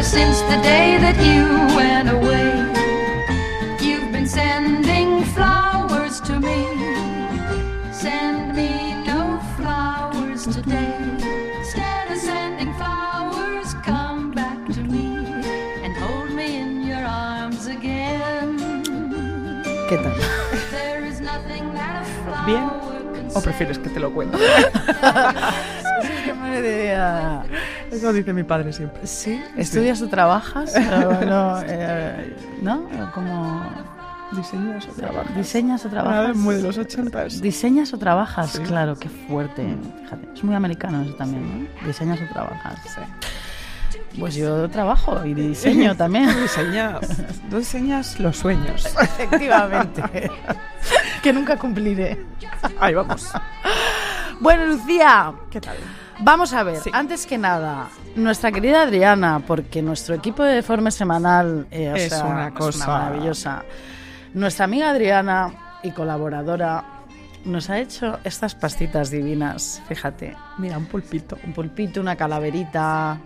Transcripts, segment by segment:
ever since the day that you went away. You've been sending flowers to me. Send me no flowers today. Instead of sending flowers, come back to me and hold me in your arms again. ¿Qué tal? There is nothing that a flower ¿Bien? ¿O prefieres que te lo cuente? Eso dice mi padre siempre. ¿Sí? ¿Estudias o trabajas? O no, eh, ¿No? Como... ¿Diseñas o trabajas? ¿Diseñas o trabajas? muy de los 80 eso. ¿Diseñas o trabajas? Sí. Claro, qué fuerte. Fíjate, es muy americano eso también, ¿no? ¿Diseñas o trabajas? Pues yo trabajo y diseño también. Diseñas, tú diseñas los sueños. Efectivamente. que nunca cumpliré. Ahí vamos. Bueno, Lucía, ¿Qué tal? Vamos a ver, Sí. antes que nada, nuestra querida Adriana, porque nuestro equipo de deforme semanal eh, o Es sea, una cosa- maravillosa. Nuestra amiga Adriana y colaboradora nos ha hecho estas pastitas divinas, fíjate. Mira, un pulpito. un pulpito, una calaverita,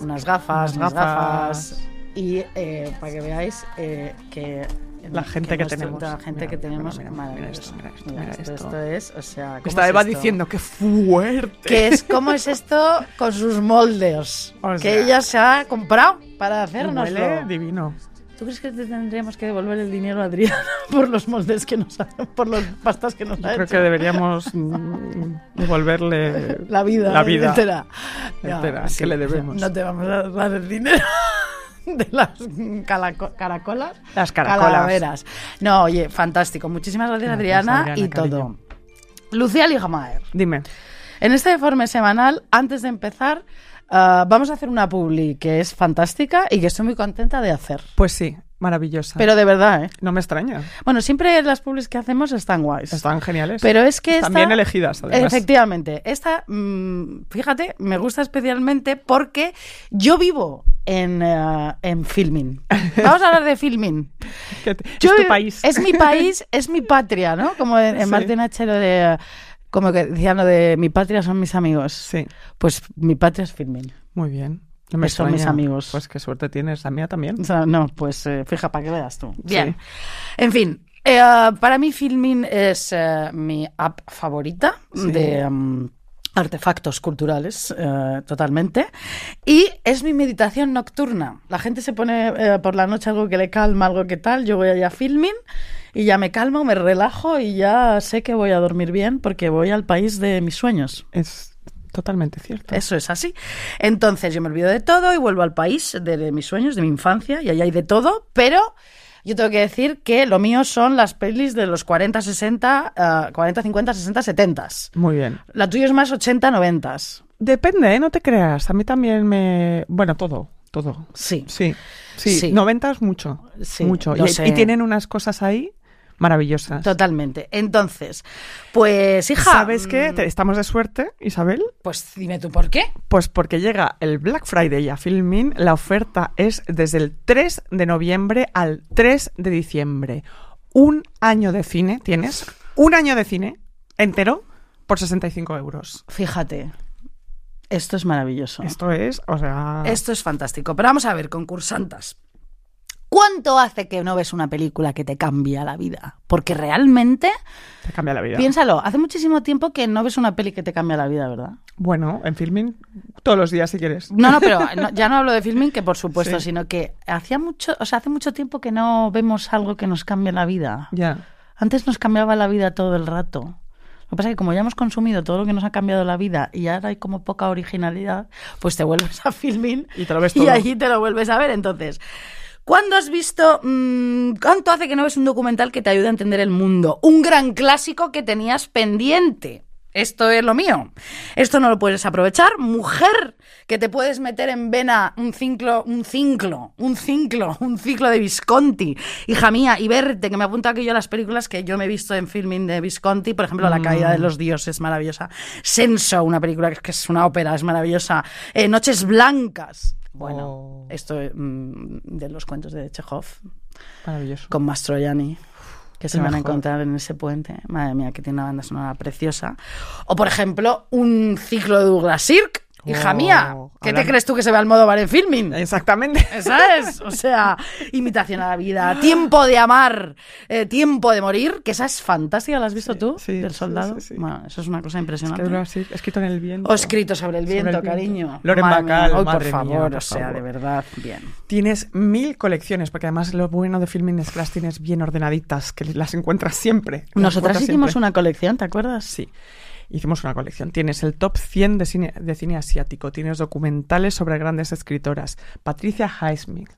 unas gafas, Unas gafas. Y eh, para que veáis eh, que. La gente que nuestro- tenemos. La gente Mira, que mira, tenemos. mira, mira maravilloso. esto, mira esto, Mira, mira esto, esto. esto es, o sea. ¿cómo es esto? diciendo que fuerte. Que es cómo es esto con sus moldes O que sea, ella se ha comprado para hacernoslo. Huele divino. ¿Tú crees que te tendríamos que devolver el dinero a Adriana por los moldes que nos ha, por los pastas que nos Yo ha creo hecho? que deberíamos mm, devolverle la vida, la vida entera. entera que le debemos. No te vamos a dar el dinero de las caracolas. Las caracolas. Calaveras. No, oye, fantástico. Muchísimas gracias, Gracias, Adriana, Adriana, y cariño. todo. Lucía Ligamaer. Dime. En este deforme semanal, antes de empezar, ah, vamos a hacer una publi que es fantástica y que estoy muy contenta de hacer. Pues sí, maravillosa. Pero de verdad, ¿eh? no me extraña. Bueno, siempre las publis que hacemos están guays. Están geniales. Pero es que Están esta- bien elegidas, además. Efectivamente. Esta, mm, fíjate, me gusta especialmente porque yo vivo en, eh, en filming. Vamos a hablar de filming. Que te- Yo es tu país. Es mi país, es mi patria, ¿no? Como en, en Sí. Martín Achero de... Como que decían lo de mi patria son mis amigos. Sí, Pues mi patria es filming. muy bien. No me son mis amigos. Pues qué suerte tienes. La mía también. O sea, no, pues eh, fija para que veas tú. Bien. Sí. En fin, eh, para mí Filmin es eh, mi app favorita Sí. de mm, artefactos culturales, eh, totalmente. Y es mi meditación nocturna. La gente se pone eh, por la noche algo que le calma, algo que tal. Yo voy allá a Filmin y ya me calmo, me relajo y ya sé que voy a dormir bien porque voy al país de mis sueños. Es totalmente cierto. Eso es así. Entonces yo me olvido de todo y vuelvo al país de, de mis sueños, de mi infancia, y ahí hay de todo, pero yo tengo que decir que lo mío son las pelis de los 40, 60, ah, 40, 50, 60, 70. Muy bien. La tuya es más 80, 90. Depende, ¿eh? No te creas. A mí también me... Bueno, todo. Todo. Sí. Sí. Sí. Sí. 90 es mucho. Sí, mucho. Y, y tienen unas cosas ahí maravillosas. Totalmente. Entonces, pues hija. ¿Sabes qué? mm, Estamos de suerte, Isabel. Pues dime tú por qué. Pues porque llega el Black Friday a Filmin, la oferta es desde el 3 de noviembre al 3 de diciembre. Un año de cine tienes, un año de cine entero por 65 euros. Fíjate. Esto es maravilloso. Esto es, o sea... Esto es fantástico. Pero vamos a ver, concursantas. ¿Cuánto hace que no ves una película que te cambia la vida? Porque realmente, Te cambia la vida. piénsalo, hace muchísimo tiempo que no ves una peli que te cambia la vida, ¿verdad? Bueno, en Filmin todos los días si quieres. No, no, pero no- ya no hablo de filming, que por supuesto, Sí. sino que hacía mucho, o sea, hace mucho tiempo que no vemos algo que nos cambie la vida. Ya. Antes nos cambiaba la vida todo el rato. Lo que pasa es que como ya hemos consumido todo lo que nos ha cambiado la vida y ahora hay como poca originalidad, pues te vuelves a filming Y te lo ves y todo. allí te lo vuelves a ver. Entonces, ¿cuándo has visto, mm, cuánto hace que no ves un documental que te ayude a entender el mundo? Un gran clásico que tenías pendiente. Esto es lo mío. Esto no lo puedes aprovechar. Mujer, que te puedes meter en vena un ciclo, un ciclo, un ciclo, un ciclo de Visconti. Hija mía, y verte, que me apunta aquí yo a las películas que yo me he visto en filming de Visconti. Por ejemplo, La caída de los dioses, maravillosa. Senso, una película que es, que es una ópera, es maravillosa. Eh, Noches blancas. Bueno, Oh. esto mm, de los cuentos de Chekhov Maravilloso. con Mastroianni, que se van a encontrar en ese puente. Madre mía, que tiene una banda sonora preciosa. O, por ejemplo, un ciclo de Douglas Sirk. Hija Oh, mía, ¿qué te crees tú que se ve al modo en filming? Exactamente. ¿Sabes? O sea, imitación a la vida, tiempo de amar, eh, tiempo de morir, que esa es fantástica, ¿la has visto Sí, tú? sí, del soldado. sí, sí. Bueno, eso es una cosa Que impresionante. escrito en el viento. O escrito sobre el Sobre el viento, viento. cariño. Loren Madre mía. Por mía, favor, por o sea, favor. de verdad, bien. Tienes mil colecciones, porque además lo bueno de Filming es que las tienes bien ordenaditas, que las encuentras siempre. Las Nosotras encuentras hicimos siempre. una colección, ¿te acuerdas? Sí. Hicimos una colección. Tienes el top 100 de cine, de cine asiático. Tienes documentales sobre grandes escritoras. Patricia Highsmith.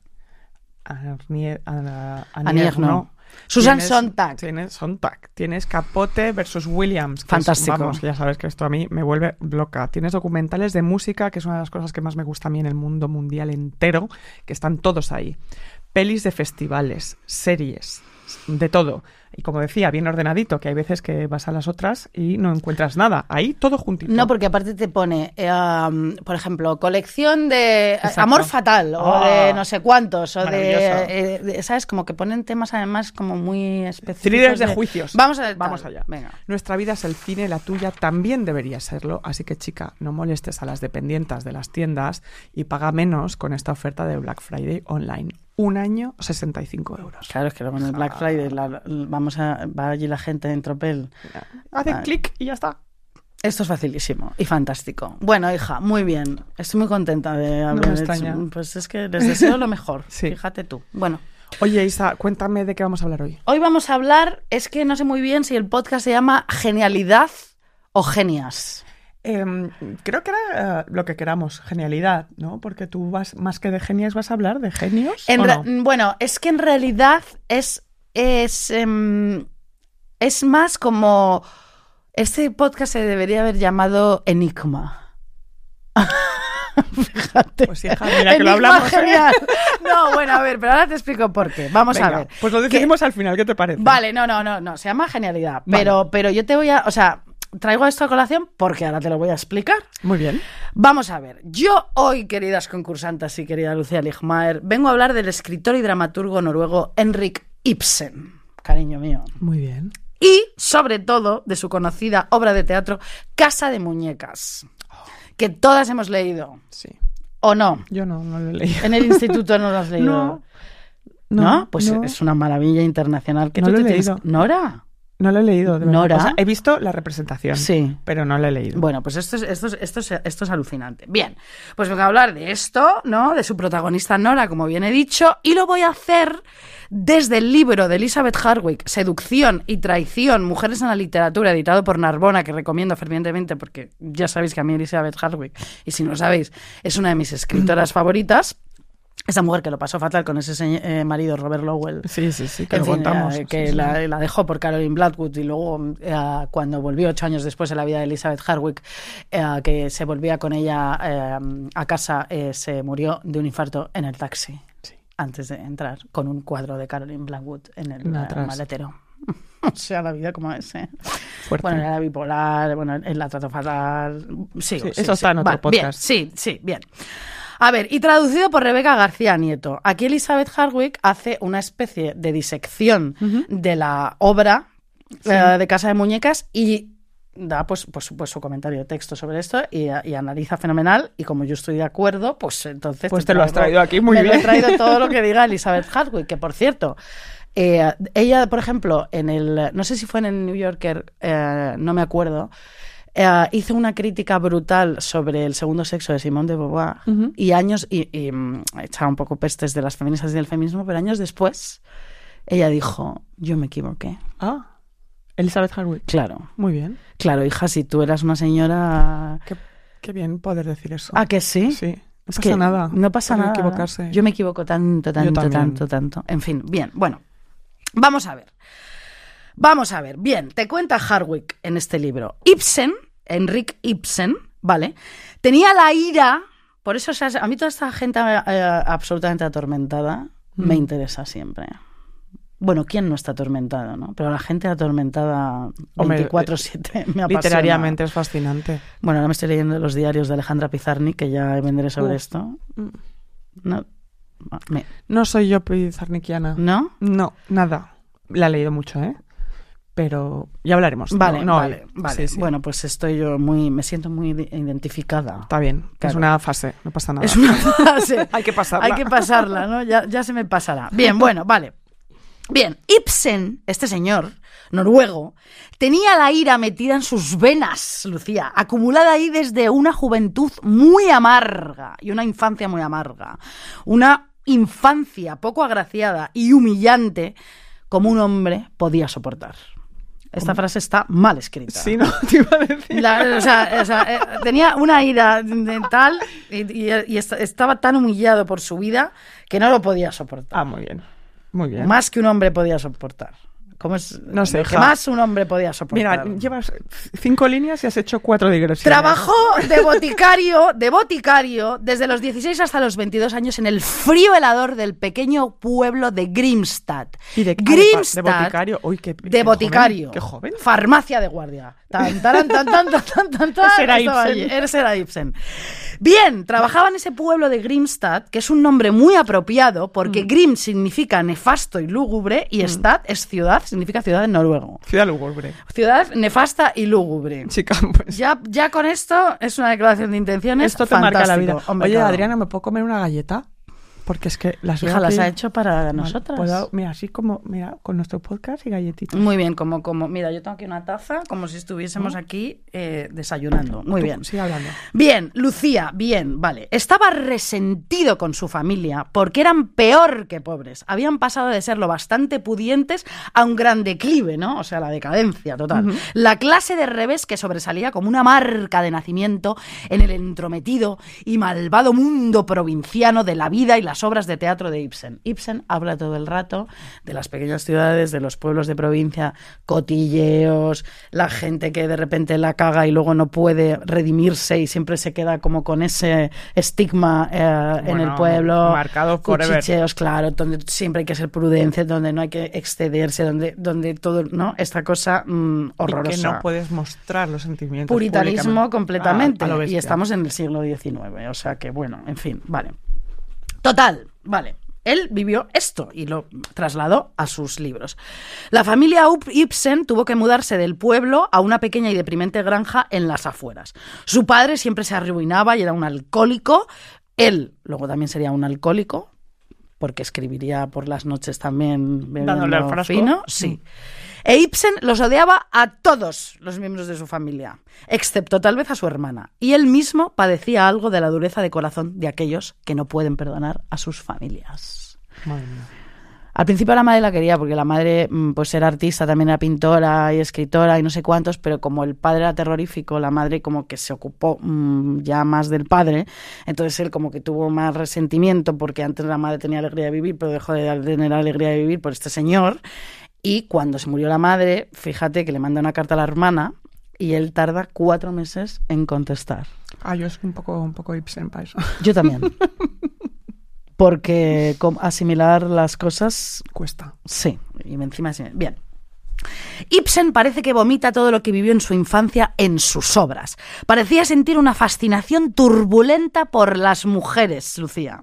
Ernaux. Ernaux. Susan Tienes- Sontag. Tienes Sontag. Tienes Capote versus Williams. es- Fantástico. vamos, ya sabes que esto a mí me vuelve loca. Tienes documentales de música, que es una de las cosas que más me gusta a mí en el mundo mundial entero, que están todos ahí. Pelis de festivales, series, de todo. Y como decía, bien ordenadito, que hay veces que vas a las otras y no encuentras nada. Ahí todo juntito. No, porque aparte te pone, eh, um, por ejemplo, colección de eh, Exacto. amor fatal o Ah, de no sé cuántos o de, eh, de- ¿sabes? Como que ponen temas además como muy específicos. Thrillers de juicios. Vamos a. Vamos tal. allá. Venga. Nuestra vida es el cine, la tuya también debería serlo. Así que, chica, no molestes a las dependientes de las tiendas y paga menos con esta oferta de Black Friday online. Un año, 65 euros. Claro, es que luego en el Black Friday la- la- vamos a, va allí la gente en tropel. Hace clic y ya está. Esto es facilísimo y fantástico. Bueno, hija, muy bien. Estoy muy contenta de me haber extraña. hecho- Pues es que les deseo lo mejor. Sí. Fíjate tú. Bueno. Oye, Isa, cuéntame de qué vamos a hablar hoy. Hoy vamos a hablar, es que no sé muy bien si el podcast se llama Genialidad o Genias. Em, creo que era eh, lo que queramos, genialidad, ¿no? Porque tú vas, más que de genios, vas a hablar de genios. En ¿o re- no? Bueno, es que en realidad es, es, em, es más como... Este podcast se debería haber llamado Enigma. Fíjate. Pues hija, mira que lo hablamos. ¿eh? genial. No, bueno, a ver, pero ahora te explico por qué. Vamos a ver. Pues lo Que- decidimos al final, ¿qué te parece? Vale, no, no, no, no, se llama genialidad. Vale. Pero, pero yo te voy a, o sea, traigo esto a colación porque ahora te lo voy a explicar. Muy bien. Vamos a ver, yo hoy, queridas concursantes y querida Lucía Ligmaer, vengo a hablar del escritor y dramaturgo noruego Henrik Ibsen, cariño mío. Muy bien. Y, sobre todo, de su conocida obra de teatro Casa de Muñecas, que todas hemos leído, Sí. ¿o no? Yo no, no lo leí. En el instituto no lo has leído. No. ¿No? Pues no. es una maravilla internacional que No tú lo te he tienes- leído. ¿Nora? No lo he leído. de. Nora. O sea, he visto la representación. Sí. Pero no lo he leído. Bueno, pues esto es, esto, es, esto, es, esto es alucinante. Bien, pues vengo a hablar de esto, ¿no? De su protagonista Nora, como bien he dicho, y lo voy a hacer desde el libro de Elizabeth Hardwick, Seducción y Traición, Mujeres en la Literatura, editado por Narbona, que recomiendo fervientemente porque ya sabéis que a mí Elizabeth Hardwick, y si no lo sabéis, es una de mis escritoras favoritas. Esa mujer que lo pasó fatal con ese señor- eh, marido Robert Lowell. Sí, sí, sí, que En lo fin, contamos. eh, Sí, que sí. La, la dejó por Caroline Blackwood y luego eh, cuando volvió ocho años después en la vida de Elizabeth Hardwick, eh, que se volvía con ella a casa, se murió de un infarto en el taxi Sí. antes de entrar con un cuadro de Caroline Blackwood en el maletero. o sea, la vida como es, ¿eh? Bueno, era bipolar, bueno, él la trató fatal. Sí, Sí, eso está en otro Vale, Bien, podcast. sí, sí, bien. A ver, y traducido por Rebeca García Nieto. Aquí Elizabeth Hardwick hace una especie de disección de la obra eh, de Casa de Muñecas y da pues, pues, pues su comentario de texto sobre esto y, y analiza fenomenal y como yo estoy de acuerdo, pues entonces... Pues te lo has traído aquí muy me lo he bien. traído todo lo que diga Elizabeth Hardwick, que por cierto... eh, ella, por ejemplo, en el, no sé si fue en el New Yorker, eh, no me acuerdo, eh, hizo una crítica brutal sobre el segundo sexo de Simone de Beauvoir y años, y, y, mm, echaba un poco pestes de las feministas y del feminismo, pero años después ella dijo, yo me equivoqué. Ah, Elizabeth Hardwick. Claro, Muy bien. claro, hija, si tú eras una señora... Qué, qué bien poder decir eso. ¿Ah, que sí? Sí. No pasa que nada. No pasa nada. equivocarse. Yo me equivoco tanto, tanto, tanto, tanto. En fin, bien, bueno. Vamos a ver. Vamos a ver. Bien, te cuenta Hardwick en este libro. Ibsen, Enric Ibsen, ¿vale? Tenía la ira. Por eso o sea, a mí toda esta gente eh, absolutamente atormentada me Mm. interesa siempre. Bueno, ¿quién no está atormentado, no? Pero la gente atormentada Hombre, 24-7 me apasiona. Literariamente es fascinante. Bueno, ahora me estoy leyendo los diarios de Alejandra Pizarnik, que ya vendré sobre esto. Mm. No. me- No soy yo pizarniquiana. ¿No? No, nada. La he leído mucho, ¿eh? Pero ya hablaremos. Vale, No, no vale, vale. Sí, sí. Bueno, pues estoy yo muy, me siento muy ide- identificada. Está bien, es una fase, no pasa nada. Es una fase. Hay que pasarla. Hay que pasarla, ¿no? Ya, ya se me pasará. Bien, bueno, vale. Bien, Ibsen, este señor noruego, tenía la ira metida en sus venas, Lucía, acumulada ahí desde una juventud muy amarga y una infancia muy amarga. Una infancia poco agraciada y humillante como un hombre podía soportar. Esta frase está mal escrita. Sí, no, te iba a decir. La- o sea, o sea, eh, tenía una ira de tal y, y- y est- estaba tan humillado por su vida que no lo podía soportar. Ah, muy bien. Muy bien. Más que un hombre podía soportar. ¿Cómo es? No sé, Que más un hombre podía soportar. Mira, llevas cinco líneas y has hecho cuatro digresiones. Trabajó de boticario, de boticario, desde los 16 hasta los 22 años en el frío helador del pequeño pueblo de Grimstad. ¿Y de, Grimstad, de boticario? Uy, qué, de qué boticario. joven, Qué joven. Farmacia de guardia. Tan, taran, tan, tan, tan, tan, tan, era Ibsen. era Ibsen. Bien, trabajaba en ese pueblo de Grimstad, que es un nombre muy apropiado porque Mm. Grim significa nefasto y lúgubre y Stad es ciudad, significa ciudad en noruego. Ciudad lúgubre. Ciudad nefasta y lúgubre. Chica, pues. Ya, ya con esto es una declaración de intenciones. Esto te marca la fantástico. vida. Hombre, Oye, claro. Adriana, ¿me puedo comer una galleta? Porque es que las Hija, las ha hecho para nosotras. puedo- mira, así como, mira, con nuestro podcast y galletitas. Muy bien, como, como, mira, yo tengo aquí una taza, como si estuviésemos aquí eh, desayunando. Muy Tú, bien. Sigue hablando. Bien, Lucía, bien, vale. Estaba resentido con su familia porque eran peor que pobres. Habían pasado de ser lo bastante pudientes a un gran declive, ¿no? O sea, la decadencia total. La clase de revés que sobresalía como una marca de nacimiento en el entrometido y malvado mundo provinciano de la vida y las obras de teatro de Ibsen. Ibsen habla todo el rato de las pequeñas ciudades, de los pueblos de provincia, cotilleos, la gente que de repente la caga y luego no puede redimirse y siempre se queda como con ese estigma eh, en el pueblo. marcado forever. Cuchicheos, claro, donde siempre hay que ser prudente, donde no hay que excederse, donde, donde todo, ¿no? Esta cosa mm, horrorosa. Y que no puedes mostrar los sentimientos. Puritanismo completamente. Ah, lo y estamos en el siglo XIX. O sea que, bueno, en fin, vale. Total, vale. Él vivió esto y lo trasladó a sus libros. La familia Ibsen tuvo que mudarse del pueblo a una pequeña y deprimente granja en las afueras. Su padre siempre se arruinaba y era un alcohólico. Él luego también sería un alcohólico, porque escribiría por las noches también Dándole al bebiendo frasco. fino. Sí. E Ibsen los odiaba a todos los miembros de su familia, excepto tal vez a su hermana. Y él mismo padecía algo de la dureza de corazón de aquellos que no pueden perdonar a sus familias. Madre mía. Al principio la madre la quería porque la madre mm, pues era artista, también era pintora y escritora y no sé cuántos, pero como el padre era terrorífico, la madre como que se ocupó mm, ya más del padre, entonces él como que tuvo más resentimiento porque antes la madre tenía alegría de vivir, pero dejó de tener alegría de vivir por este señor. Y cuando se murió la madre, fíjate que le manda una carta a la hermana y él tarda cuatro meses en contestar. Ah, yo es un poco, un poco Ibsen para eso. Yo también. Porque asimilar las cosas Cuesta. Sí, y encima. Bien. Ibsen parece que vomita todo lo que vivió en su infancia en sus obras. Parecía sentir una fascinación turbulenta por las mujeres, Lucía.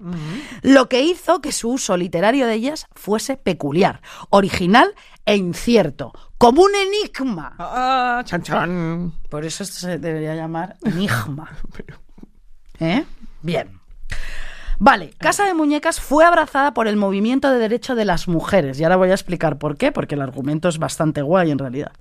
Lo que hizo que su uso literario de ellas fuese peculiar, original e incierto, como un enigma. Ah, chan chan. Por eso esto se debería llamar enigma. ¿Eh? Bien. Vale, Casa de Muñecas fue abrazada por el movimiento de derecho de las mujeres. Y ahora voy a explicar por qué, porque el argumento es bastante guay en realidad.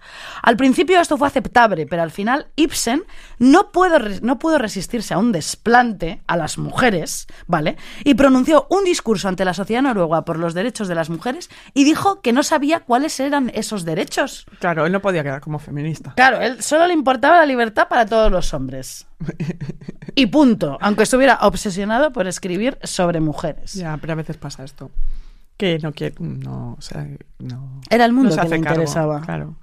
Al principio esto fue aceptable, pero al final Ibsen no pudo, no pudo resistirse a un desplante a las mujeres, ¿vale? Y pronunció un discurso ante la sociedad noruega por los derechos de las mujeres y dijo que no sabía cuáles eran esos derechos. Claro, él no podía quedar como feminista. Claro, él solo le importaba la libertad para todos los hombres. Y punto. Aunque estuviera obsesionado por escribir sobre mujeres. Ya, pero a veces pasa esto. Que no quiere, no, o sea, no. Era el mundo no que le cargo, interesaba. Claro.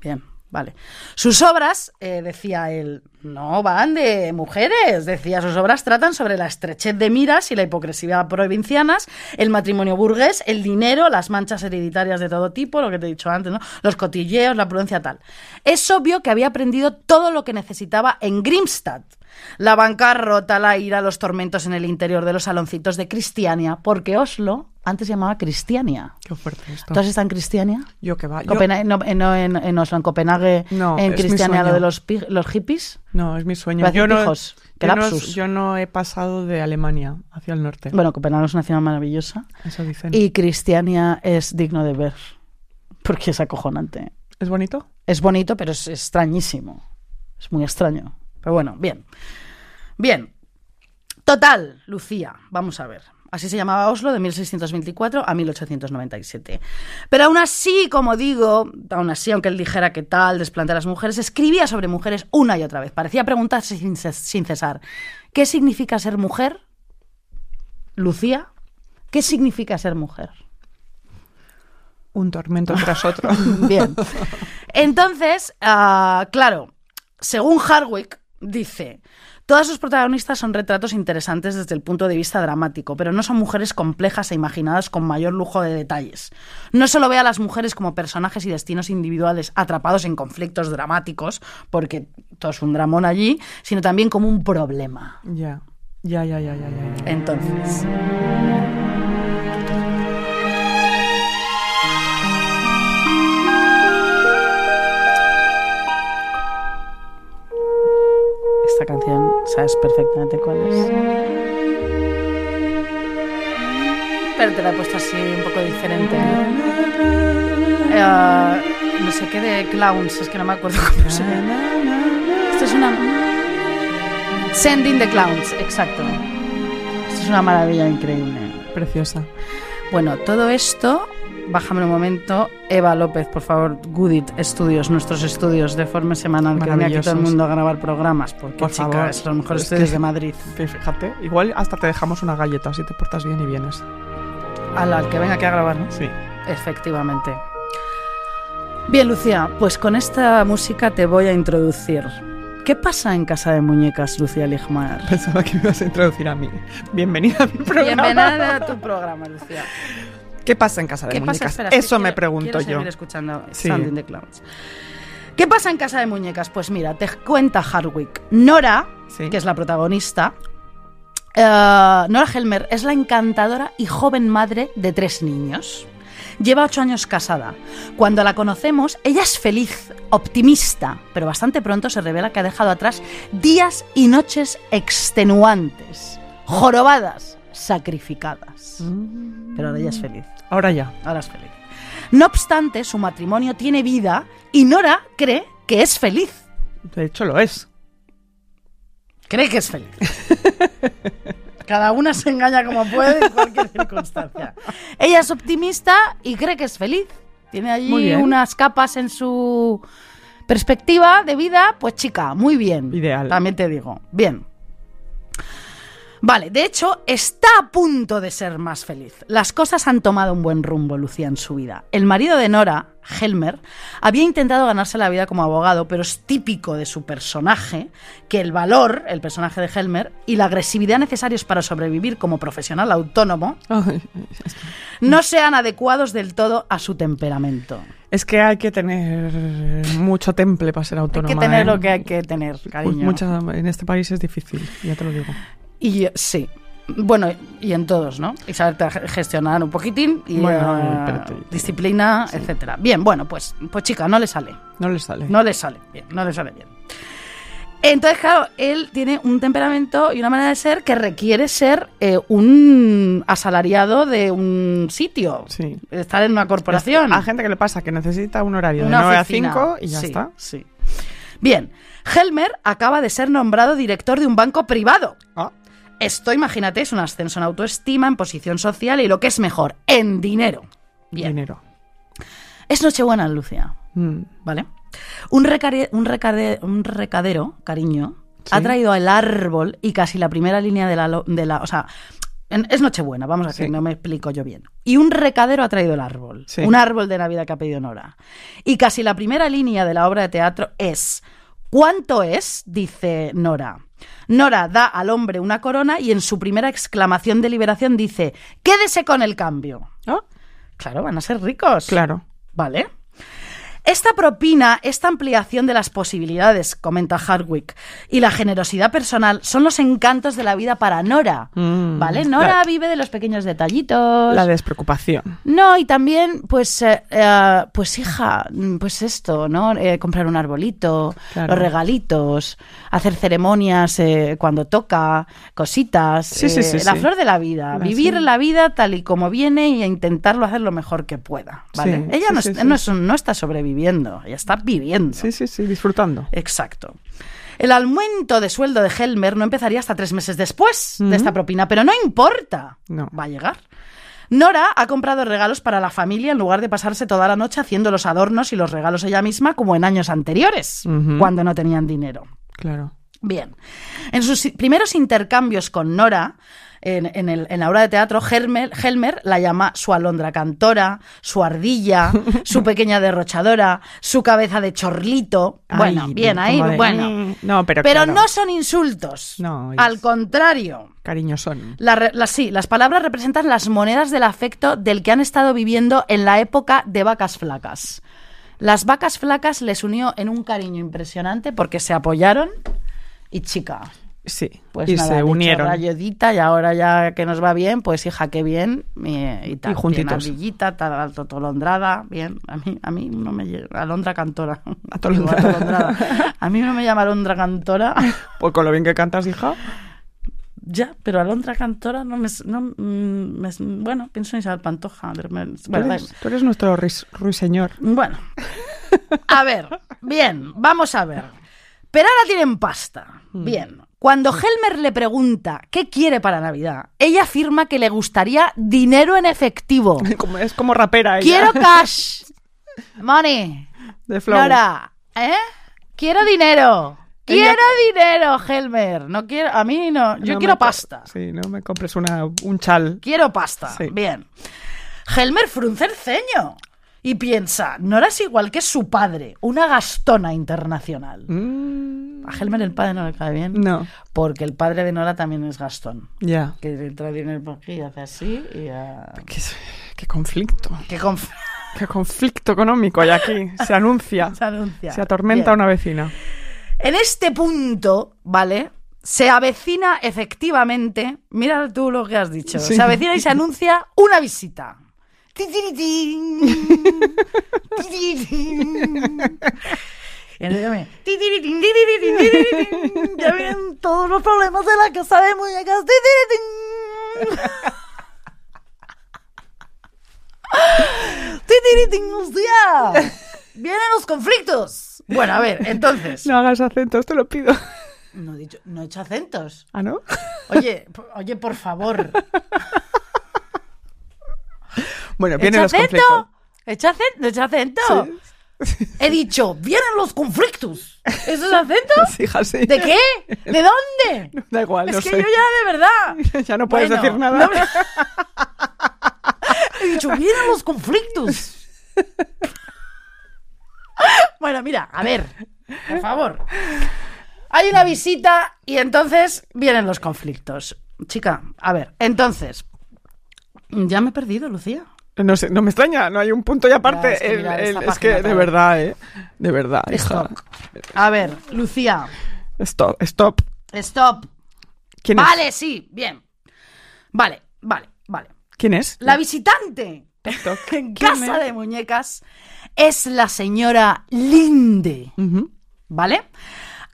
Bien, vale. Sus obras, eh, decía él, no van de mujeres. Decía, sus obras tratan sobre la estrechez de miras y la hipocresía provincianas, el matrimonio burgués, el dinero, las manchas hereditarias de todo tipo, lo que te he dicho antes, ¿no? Los cotilleos, la prudencia tal. Es obvio que había aprendido todo lo que necesitaba en Grimstad. La bancarrota, la ira, los tormentos en el interior de los saloncitos de Cristiania, porque Oslo antes se llamaba Cristiania. Qué fuerte esto. ¿Tú has estado en Cristiania? Yo que va. yo- Copena- no, eh, no, en, en Oslo, en Copenhague, No, en Cristiania, lo de los, pi- los hippies. No, es mi sueño. Yo no, pijos. Yo no he pasado de Alemania hacia el norte. Bueno, Copenhague es una ciudad maravillosa. Eso dicen. Y Cristiania es digno de ver. Porque es acojonante. ¿Es bonito? Es bonito, pero es extrañísimo. Es muy extraño. Pero bueno, bien. Bien. Total, Lucía. Vamos a ver. Así se llamaba Oslo de 1624 a 1897. Pero aún así, como digo, aún así, aunque él dijera que tal, desplante a las mujeres, escribía sobre mujeres una y otra vez. Parecía preguntarse sin, ces- sin cesar. ¿Qué significa ser mujer? Lucía, ¿qué significa ser mujer? Un tormento tras otro. Bien. Entonces, ah, claro, según Hardwick, dice, todas sus protagonistas son retratos interesantes desde el punto de vista dramático, pero no son mujeres complejas e imaginadas con mayor lujo de detalles. No solo ve a las mujeres como personajes y destinos individuales atrapados en conflictos dramáticos, porque todo es un dramón allí, sino también como un problema. ya. Ya, ya, ya, ya, ya. ya. Entonces, esta canción sabes perfectamente cuál es. Pero te la he puesto así un poco diferente. Eh, no sé qué de clowns, es que no me acuerdo cómo se llama. Esto es una. Sending the Clowns, exacto. Esto es una maravilla increíble. Preciosa. Bueno, todo esto, bájame un momento. Eva López, por favor, Goodit Estudios, nuestros estudios de forma semanal, que viene aquí todo el mundo a grabar programas, porque Por chicas, favor. los mejores Es que- estudios de Madrid. Que fíjate, igual hasta te dejamos una galleta si te portas bien y vienes. Al, al que venga aquí a grabar, ¿no? Sí. Efectivamente. Bien, Lucía, pues con esta música te voy a introducir. ¿Qué pasa en Casa de Muñecas, Lucía Ligmar? Pensaba que me ibas a introducir a mí. Bienvenida a mi programa. Bienvenida a tu programa, Lucía. ¿Qué pasa en casa de muñecas? Espera, Eso me quiero- pregunto quiero yo. seguir escuchando Sí. Sound in the Clouds. ¿Qué pasa en Casa de Muñecas? Pues mira, te cuenta Hardwick. Nora, Sí. que es la protagonista, eh, Nora Helmer es la encantadora y joven madre de tres niños. Lleva ocho años casada. Cuando la conocemos, ella es feliz, optimista, pero bastante pronto se revela que ha dejado atrás días y noches extenuantes, jorobadas, sacrificadas. Pero ahora ella es feliz. Ahora ya. Ahora es feliz. No obstante, su matrimonio tiene vida y Nora cree que es feliz. De hecho, lo es. Cree que es feliz. Cada una se engaña como puede en cualquier circunstancia. Ella es optimista y cree que es feliz. Tiene allí unas capas en su perspectiva de vida, pues chica, muy bien. Ideal. También te digo. Bien. Vale, de hecho, está a punto de ser más feliz. Las cosas han tomado un buen rumbo, Lucía, en su vida. El marido de Nora, Helmer, había intentado ganarse la vida como abogado, pero es típico de su personaje que el valor, el personaje de Helmer, y la agresividad necesarios para sobrevivir como profesional autónomo no sean adecuados del todo a su temperamento. Es que hay que tener mucho temple para ser Hay autónoma. que tener ¿eh? lo que hay que tener, cariño. Mucha- en este país es difícil, ya te lo digo. Y sí. Bueno, y en todos, ¿no? Y saber gestionar un poquitín y Bueno, te- disciplina, etcétera. Bien, bueno, pues, pues chica, no le sale. No le sale. No le sale bien, no le sale bien. Entonces, claro, él tiene un temperamento y una manera de ser que requiere ser eh, un asalariado de un sitio. Sí. Estar en una corporación. A gente que le pasa que necesita un horario de Una 9 oficina. a 5 y ya Sí, está. Sí. Bien, Helmer acaba de ser nombrado director de un banco privado. Ah, Esto, imagínate, es un ascenso en autoestima, en posición social y lo que es mejor, en dinero. Bien. dinero. Es Nochebuena, Lucia, Mm, ¿vale? Un, recare- un, recade- un recadero, cariño, Sí. ha traído el árbol y casi la primera línea de la... De la o sea, en- es Nochebuena, vamos a Sí. no me explico yo bien. Y un recadero ha traído el árbol. Sí. Un árbol de Navidad que ha pedido Nora. Y casi la primera línea de la obra de teatro es... ¿Cuánto es? dice Nora. Nora da al hombre una corona y en su primera exclamación de liberación dice, quédese con el cambio. ah, Claro, van a ser ricos. claro. Vale. Esta propina, esta ampliación de las posibilidades, comenta Hardwick, y la generosidad personal son los encantos de la vida para Nora. Mm, ¿Vale? Nora la- vive de los pequeños detallitos. La despreocupación. No, y también, pues, eh, eh, pues hija, pues esto, ¿no? Eh, comprar un arbolito, Claro. los regalitos, hacer ceremonias eh, cuando toca, cositas, Sí, sí, sí, la flor de la vida, La- vivir la vida tal y como viene y intentarlo hacer lo mejor que pueda, ¿vale? Ella no, no es no está sobreviviendo, ella está viviendo. Sí, sí, sí, disfrutando. Exacto. El aumento de sueldo de Helmer no empezaría hasta tres meses después de esta propina, pero no importa. No. Va a llegar. Nora ha comprado regalos para la familia en lugar de pasarse toda la noche haciendo los adornos y los regalos ella misma como en años anteriores, cuando no tenían dinero. Claro. Bien. En sus primeros intercambios con Nora, en, en el- en la obra de teatro, Helmer, Helmer la llama su alondra cantora, su ardilla, su pequeña derrochadora, su cabeza de chorlito. Bueno, Ay, bien, ahí, de, bueno. mm, No, pero Pero claro, no son insultos. No, es- Al contrario. Cariño son. La re- la- sí, las palabras representan las monedas del afecto del que han estado viviendo en la época de vacas flacas. Las vacas flacas les unió en un cariño impresionante porque se apoyaron y chica, Sí. pues y nada, se unieron. rayodita y ahora ya que nos va bien, pues hija, qué bien. Y, y tal, Y juntitos. bien tal, alto, tolondrada, bien. A mí, a mí no me llega. Alondra cantora. Atolondrada. Digo, atolondrada. A mí no me llama alondra cantora. Pues con lo bien que cantas, hija. Ya, pero Alondra Cantora no me... No, me- bueno, pienso en Isabel Pantoja. me- Tú Bueno, eres, tú eres nuestro ruis- ruiseñor. bueno. A ver, bien, vamos a ver. Pero ahora tienen pasta. Bien. Cuando Helmer le pregunta qué quiere para Navidad, ella afirma que le gustaría dinero en efectivo. Como, es como rapera ella. Quiero cash. Money. De flow. Nora, ¿eh? Quiero dinero. Ella- Quiero dinero, Helmer. No quiero, a mí no. Yo No quiero me co- pasta. Sí, no me compres una, un chal. Quiero pasta. Sí. Bien. Helmer frunce el ceño y piensa, Nora es igual que su padre, una gastona internacional. Mm, A Helmer el padre no le cae bien. no, Porque el padre de Nora también es gastón. ya. Que le trae dinero por aquí y hace así y... Qué, qué conflicto. Que conf- Qué conflicto económico hay aquí. Se anuncia. se anuncia. Se atormenta Bien. una vecina. En este punto, ¿vale? Se avecina efectivamente, mira tú lo que has dicho, Sí. se avecina y se anuncia una visita. Y entonces ya vienen todos los problemas de la casa de muñecas. Hostia. Vienen los conflictos. Bueno, a ver, entonces. No hagas acentos, te lo pido. No he, dicho, no he hecho acentos. ¿Ah, no? Oye, oye, por favor. Bueno, ¿He vienen los conflictos. acento? ¿He hecho acento? ¿He hecho acento? He dicho, vienen los conflictos. ¿Eso es acento? Sí, hija, sí. ¿De qué? ¿De dónde? Da igual, es no que sé. yo ya de verdad. Ya no puedes Bueno, decir nada. no He dicho, vienen los conflictos. bueno, mira, a ver, por favor. Hay una visita y entonces vienen los conflictos. Chica, a ver, entonces. Ya me he perdido, Lucía. No sé, no me extraña, no hay un punto y aparte. Es que el- el- es de verdad, ¿eh? De verdad, hija. A ver, Lucía, Stop, stop. stop. ¿Quién Vale, es? sí, bien. Vale, vale, vale. ¿Quién es? La visitante en ¿Quién Casa es? de Muñecas es la señora Linde. ¿vale?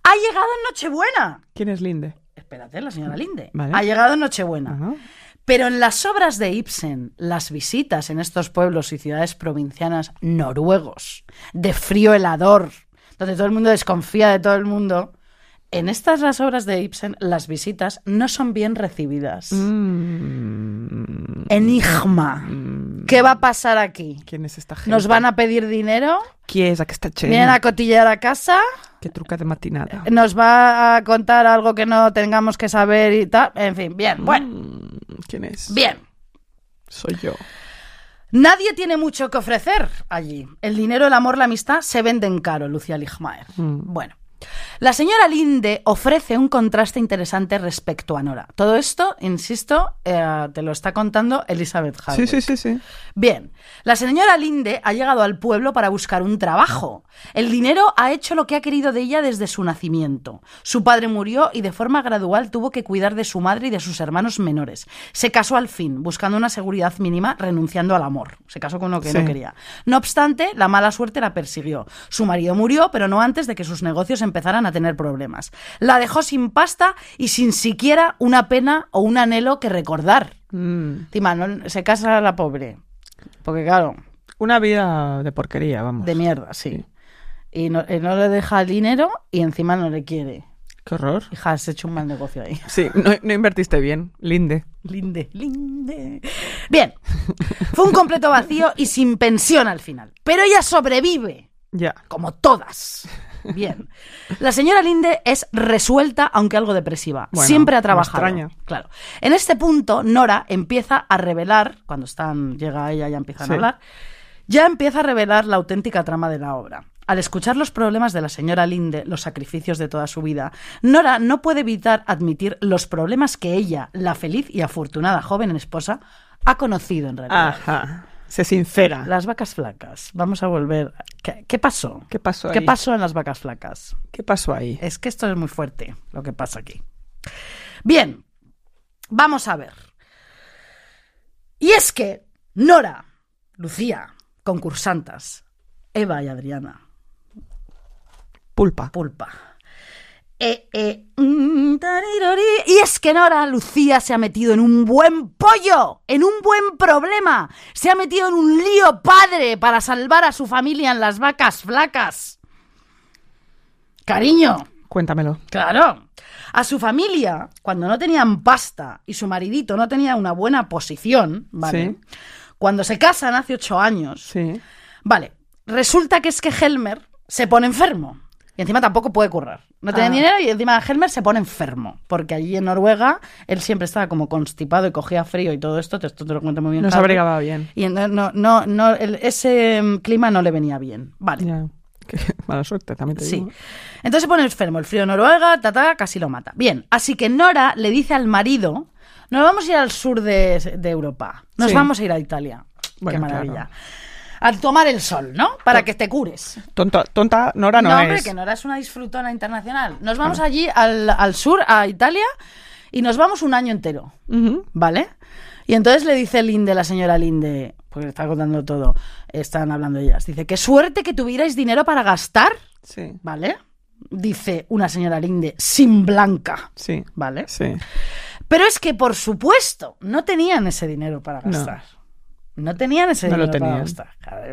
Ha llegado en Nochebuena. ¿Quién es Linde? Espérate, la señora Linde. Vale. Ha llegado en Nochebuena. Pero en las obras de Ibsen, las visitas en estos pueblos y ciudades provincianas noruegos, de frío helador, donde todo el mundo desconfía de todo el mundo, en estas las obras de Ibsen, las visitas no son bien recibidas. Mm, Enigma. ¿Qué va a pasar aquí? ¿Quién es esta gente? ¿Nos van a pedir dinero? Qui és aquesta gent? ¿Vienen a cotillar a casa? Que truca de matinada. ¿Nos va a contar algo que no tengamos que saber y tal? En fin, bien. Bueno, Mm, ¿Quién es? bien. Soy yo. Nadie tiene mucho que ofrecer allí. El dinero, el amor, la amistad se venden caro, Lucía Ligmaer. Mm. Bueno, La señora Linde ofrece un contraste interesante respecto a Nora. Todo esto, insisto, eh, te lo está contando Elizabeth Sí, Hardwick. sí, sí, sí. Bien, la señora Linde ha llegado al pueblo para buscar un trabajo. El dinero ha hecho lo que ha querido de ella desde su nacimiento. Su padre murió y de forma gradual tuvo que cuidar de su madre y de sus hermanos menores. Se casó al fin, buscando una seguridad mínima, renunciando al amor. Se casó con lo que Sí. no quería. No obstante, la mala suerte la persiguió. Su marido murió, pero no antes de que sus negocios empezaran a tener problemas. La dejó sin pasta y sin siquiera una pena o un anhelo que recordar. Mm. No- se casa la pobre. Porque claro, Una vida de porquería, vamos. de mierda, sí. Y no, y no le deja el dinero y encima no le quiere. Qué horror. Hija, has hecho un mal negocio ahí. Sí, no, no invertiste bien, Linde. Linde, linde. Bien, fue un completo vacío y sin pensión al final. Pero ella sobrevive, Ya. como todas. Bien. La señora Linde es resuelta, aunque algo depresiva. Bueno, Siempre ha trabajado. extraña. Claro. En este punto, Nora empieza a revelar, cuando están, llega ella y ya empiezan Sí. a hablar, ya empieza a revelar la auténtica trama de la obra. Al escuchar los problemas de la señora Linde, los sacrificios de toda su vida, Nora no puede evitar admitir los problemas que ella, la feliz y afortunada joven esposa, ha conocido en realidad. Ajá. Se sincera. Las vacas flacas. Vamos a volver. ¿Qué, qué pasó? ¿Qué pasó ahí? ¿Qué pasó en las vacas flacas? ¿Qué pasó ahí? Es que esto es muy fuerte, lo que pasa aquí. Bien, vamos a ver. Y es que Nora, Lucía, concursantas, Eva y Adriana, Pulpa. pulpa. Eh, eh, mm. Y es que Nora Lucía se ha metido en un buen pollo, en un buen problema. Se ha metido en un lío padre para salvar a su familia en las vacas flacas. Cariño, Cuéntamelo. Claro. A su familia, cuando no tenían pasta y su maridito no tenía una buena posición, ¿vale? Sí. Cuando se casan hace ocho años, Sí. vale, resulta que es que Helmer se pone enfermo. Y encima tampoco puede currar. No tiene Ah. dinero y encima Helmer se pone enfermo. Porque allí en Noruega él siempre estaba como constipado y cogía frío y todo esto. te- Esto te lo cuento muy bien. No se abrigaba bien. Y no, no, no, el- ese mm, clima no le venía bien. Vale. Qué mala suerte, también te Sí. digo. Entonces se pone enfermo, el frío de Noruega, ta, ta, casi lo mata. Bien, así que Nora le dice al marido, nos vamos a ir al sur de, de Europa, nos Sí. vamos a ir a Italia. Bueno, Qué maravilla. claro. A tomar el sol, ¿no? Para que te cures. Tonta, tonta Nora no, hombre, es. que Nora es una disfrutona internacional. Nos vamos allí al, al sur, a Italia, y nos vamos un año entero. ¿Vale? Y entonces le dice Linde, la señora Linde, porque está contando todo, están hablando ellas, dice, qué suerte que tuvierais dinero para gastar, Sí. ¿vale? Dice una señora Linde, sin blanca, Sí. ¿vale? Sí. Pero es que, por supuesto, no tenían ese dinero para No. gastar. No, tenían ese No lo dinero tenían.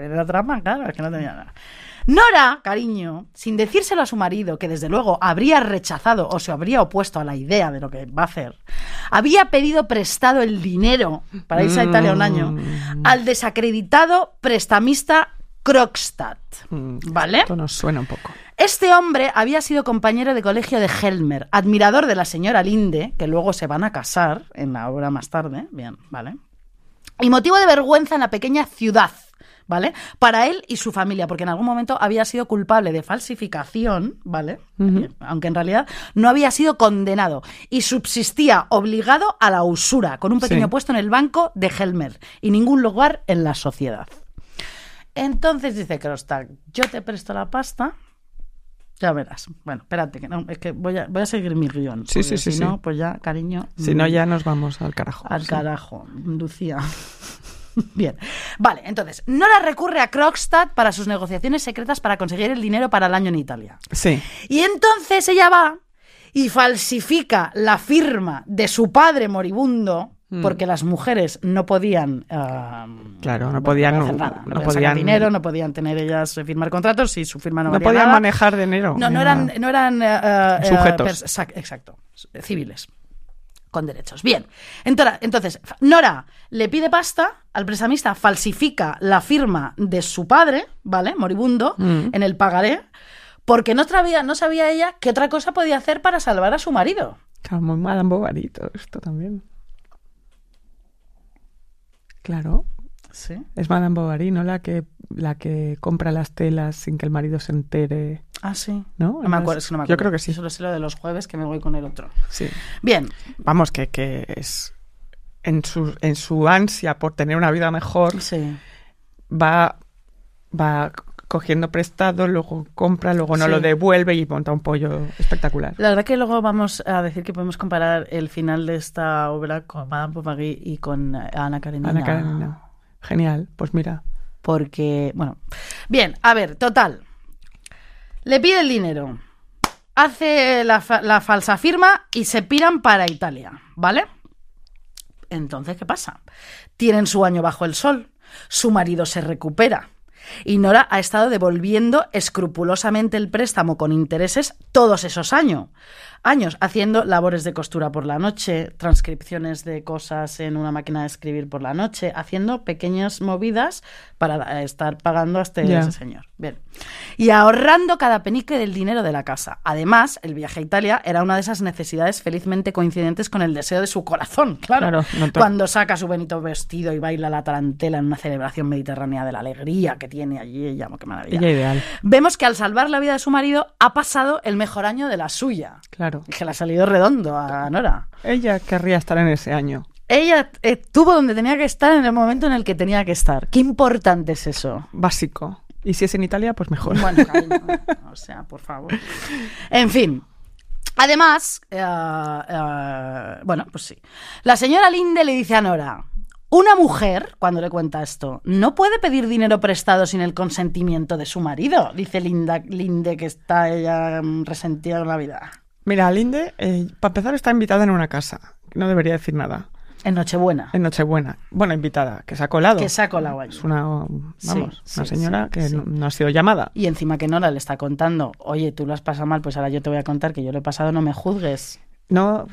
era la trampa, claro, es que no tenían nada. Nora, cariño, sin decírselo a su marido, que desde luego habría rechazado o se habría opuesto a la idea de lo que va a hacer, había pedido prestado el dinero para irse a Italia un año Mm. al desacreditado prestamista Krogstad. Mm. ¿Vale? Esto nos suena un poco. Este hombre había sido compañero de colegio de Helmer, admirador de la señora Linde, que luego se van a casar en la obra más tarde. Bien, ¿vale? Y motivo de vergüenza en la pequeña ciudad, ¿vale? Para él y su familia, porque en algún momento había sido culpable de falsificación, ¿vale? Ujú. Aunque en realidad no había sido condenado y subsistía obligado a la usura, con un pequeño Sí. puesto en el banco de Helmer y ningún lugar en la sociedad. Entonces dice Krostag, yo te presto la pasta, ya verás. Bueno, espérate, que no, es que voy a, voy a seguir mi guion. Sí, sí, sí, Si sí. no, pues ya, cariño. Si mm, no, ya nos vamos al carajo. Al Sí. carajo, Lucía. Bien. Vale, entonces, Nora recurre a Krogstad para sus negociaciones secretas para conseguir el dinero para el año en Italia. Sí. Y entonces ella va y falsifica la firma de su padre moribundo, Mm. Porque las mujeres no podían. ah, Claro, no podían- hacer nada, no no, podían, sacar dinero, no podían tener ellas eh, firmar contratos si su firma no, No podían nada. manejar dinero. No, no eran, no eran eh, Sujetos. exacto, civiles, con derechos. Bien, entonces, entonces, Nora le pide pasta al prestamista, falsifica la firma de su padre, ¿vale? Moribundo, Mm. en el pagaré, porque no sabía, no sabía ella qué otra cosa podía hacer para salvar a su marido. Claro, muy todo esto también. Claro. Sí. Es Madame Bovary, ¿no? La que, la que compra las telas sin que el marido se entere, Ah, sí. ¿no? No me acuerdo, es que no me Yo acuerdo. creo que sí. Solo sé lo de los jueves que me voy con el otro. Sí. Bien, Vamos, que, que es... En su, en su ansia por tener una vida mejor, sí. va, va cogiendo prestado, luego compra, luego no Sí. lo devuelve y monta un pollo espectacular. La verdad que luego vamos a decir que podemos comparar el final de esta obra con Madame Bovary y con eh, Ana Karenina. Ana Karenina. Genial, pues mira. Porque, bueno. Bien, a ver, total. Le pide el dinero. Hace la, fa- la falsa firma y se piran para Italia, ¿vale? Entonces, ¿qué pasa? Tienen su año bajo el sol. Su marido se recupera. Y Nora ha estado devolviendo escrupulosamente el préstamo con intereses todos esos años. Años haciendo labores de costura por la noche, transcripciones de cosas en una máquina de escribir por la noche, haciendo pequeñas movidas para eh, estar pagando a este ese señor. Bien. Y ahorrando cada penique del dinero de la casa. Además, el viaje a Italia era una de esas necesidades felizmente coincidentes con el deseo de su corazón. Claro. Claro, no Cuando saca su bonito vestido y baila la tarantela en una celebración mediterránea de la alegría que tiene allí ella, qué maravilla. Ella ideal, Vemos que al salvar la vida de su marido ha pasado el mejor año de la suya. claro. Que le ha salido redondo a Nora. Ella querría estar en ese año. Ella eh, estuvo donde tenía que estar en el momento en el que tenía que estar. Qué importante es eso. Básico. Y si es en Italia, pues mejor. Bueno, cariño, o sea, por favor. En fin. Además, eh, eh, bueno, pues sí. La señora Linde le dice a Nora, una mujer, cuando le cuenta esto, no puede pedir dinero prestado sin el consentimiento de su marido, dice Linda, Linde, que está ella mm, resentida con la vida. Mira, Linde, eh, para empezar, está invitada en una casa. No debería decir nada. En Nochebuena. En Nochebuena. Bueno, invitada, que se ha colado. Que saco la guay. Es una, vamos, Sí, una sí, señora sí, que no, no ha sido llamada. Y encima que Nora le está contando, oye, tú lo has pasado mal, pues ahora yo te voy a contar que yo lo he pasado, no me juzgues. No,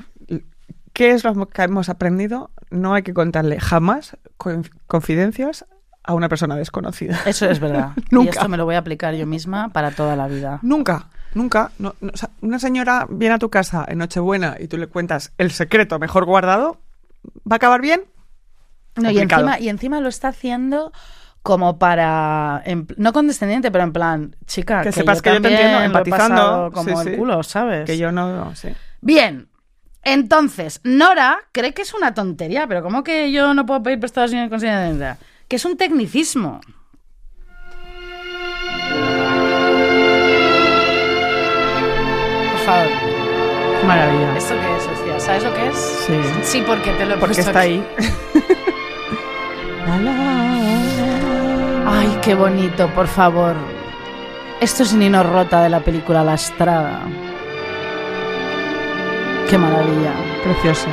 ¿Qué es lo que hemos aprendido? No hay que contarle jamás con- confidencias a una persona desconocida. Eso es verdad. y Nunca. esto me lo voy a aplicar yo misma para toda la vida. Nunca, nunca. no- no, o sea, una señora viene a tu casa en Nochebuena y tú le cuentas el secreto mejor guardado, ¿va a acabar bien? No, y, encima, y encima lo está haciendo como para, en no condescendiente, pero en plan, chica, Que sepas que yo te entiendo, empatizando, como sí, el sí. culo, ¿sabes? Que yo no sé. Bien, entonces, Nora cree que es una tontería, pero ¿cómo que yo no puedo pedir prestado sin el consentimiento? Que es un tecnicismo. Maravilla. ¿esto qué es, Lucía? ¿Sabes lo que es? Sí. Sí, porque te lo he Porque puesto está aquí. ahí. Ay, qué bonito, por favor. Esto es Nino Rota de la película La Estrada. Qué maravilla. Precioso.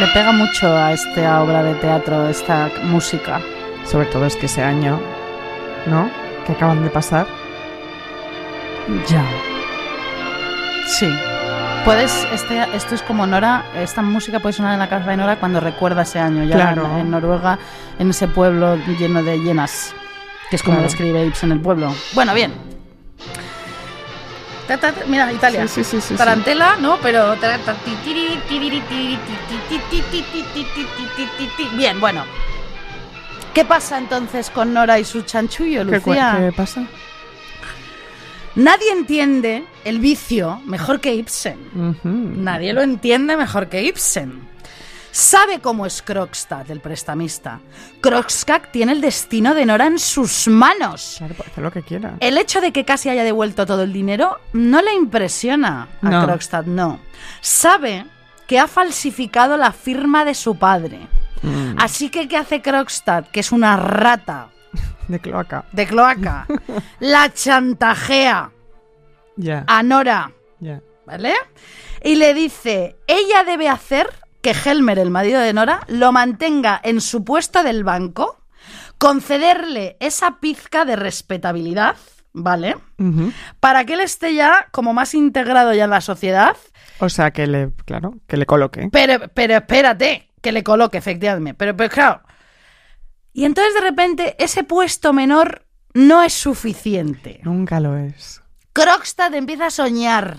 Le pega mucho a esta obra de teatro, esta música. Sobre todo es que ese año, ¿no? que acaban de pasar. Ya. Sí. Puedes, este, esto es como Nora, esta música puede sonar en la casa de Nora cuando recuerda ese año, ya claro. en, en, Noruega, en ese pueblo lleno de llenas, que es como claro. describe Ibsen el pueblo. Bueno, bien. Ta, ta, ta, mira, Italia. Sí, sí, sí, Tarantela, ¿no? Pero. Bien, bueno. ¿Qué pasa entonces con Nora y su chanchullo, ¿Qué, cu- Lucía? qué pasa? Nadie entiende el vicio mejor que Ibsen. Nadie lo entiende mejor que Ibsen. Sabe cómo es Krogstad, el prestamista. Krogstad tiene el destino de Nora en sus manos. Claro, puede hacer lo que quiera. El hecho de que casi haya devuelto todo el dinero no le impresiona a No. Krogstad, no. Sabe que ha falsificado la firma de su padre. Mm, Así que, ¿qué hace Krogstad? Que es una rata de cloaca. de cloaca. la chantajea a Nora. ¿vale? Y le dice, ella debe hacer que Helmer, el marido de Nora, lo mantenga en su puesto del banco, concederle esa pizca de respetabilidad, ¿vale? Para que él esté ya como más integrado ya en la sociedad, O sea, que le, claro, que le coloque. pero, pero espérate, que le coloque, efectivamente. Pero, pero claro. Y entonces de repente ese puesto menor no es suficiente. Nunca lo es. Krogstad empieza a soñar.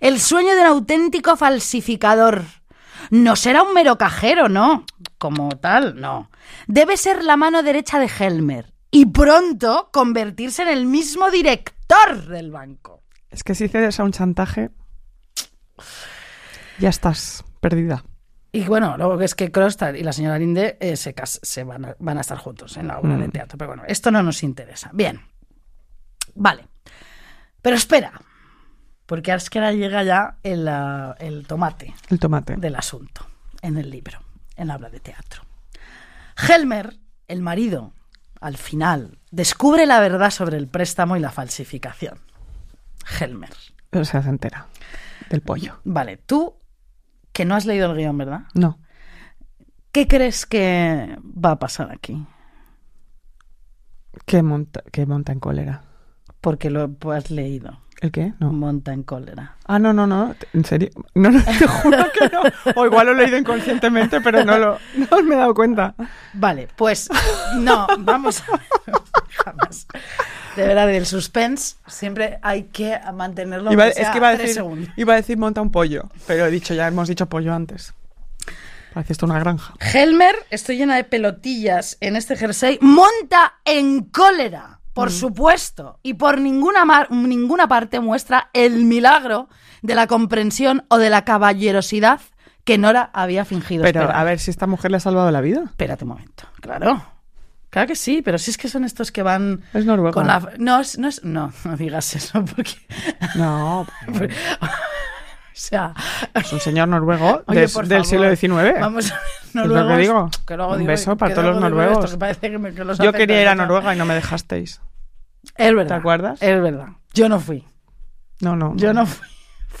El sueño de un auténtico falsificador. No será un mero cajero, no. Como tal, no. Debe ser la mano derecha de Helmer y pronto convertirse en el mismo director del banco. Es que si cedes a un chantaje, ya estás perdida. Y bueno, luego es que Krostal y la señora Linde eh, se, cas- se van, a, van a estar juntos en la obra de Mm. teatro. Pero bueno, esto no nos interesa. Bien. Vale. Pero espera. Porque es que ahora llega ya el, ah, el tomate El tomate. del asunto en el libro, en la obra de teatro. Helmer, el marido, al final, descubre la verdad sobre el préstamo y la falsificación. Helmer. O sea, se entera del pollo. Vale, tú que no has leído el guion, ¿verdad? No. ¿Qué crees que va a pasar aquí? ¿Qué monta, qué monta en cólera? Porque lo has leído. ¿El qué? No. Monta en cólera. Ah, no, no, no. ¿En serio? No, no, te juro que no. O igual lo he leído inconscientemente, pero no lo no me he dado cuenta. Vale, pues no, vamos a ver. Jamás. De verdad, del suspense siempre hay que mantenerlo. Iba- es que iba a, decir, segundos. iba a decir monta un pollo, pero he dicho, ya hemos dicho pollo antes. Parece esto una granja. Helmer, estoy llena de pelotillas en este jersey, monta en cólera, por Mm. supuesto, y por ninguna, mar- ninguna parte muestra el milagro de la comprensión o de la caballerosidad que Nora había fingido. Pero esperar. a ver si esta mujer le ha salvado la vida. Espérate un momento. Claro. Claro que sí, pero si es que son estos que van Es noruega. con la... No, es- no, es- no, no digas eso, porque... No, O sea... es un señor noruego Oye, del siglo XIX. Vamos a ver, Es lo que noruegos, digo. que luego Un beso para todos los noruegos. que que los Yo quería ir a. Noruega y no me dejasteis. Es verdad. ¿Te acuerdas? Es verdad. Yo no fui. No, no. Yo no fui.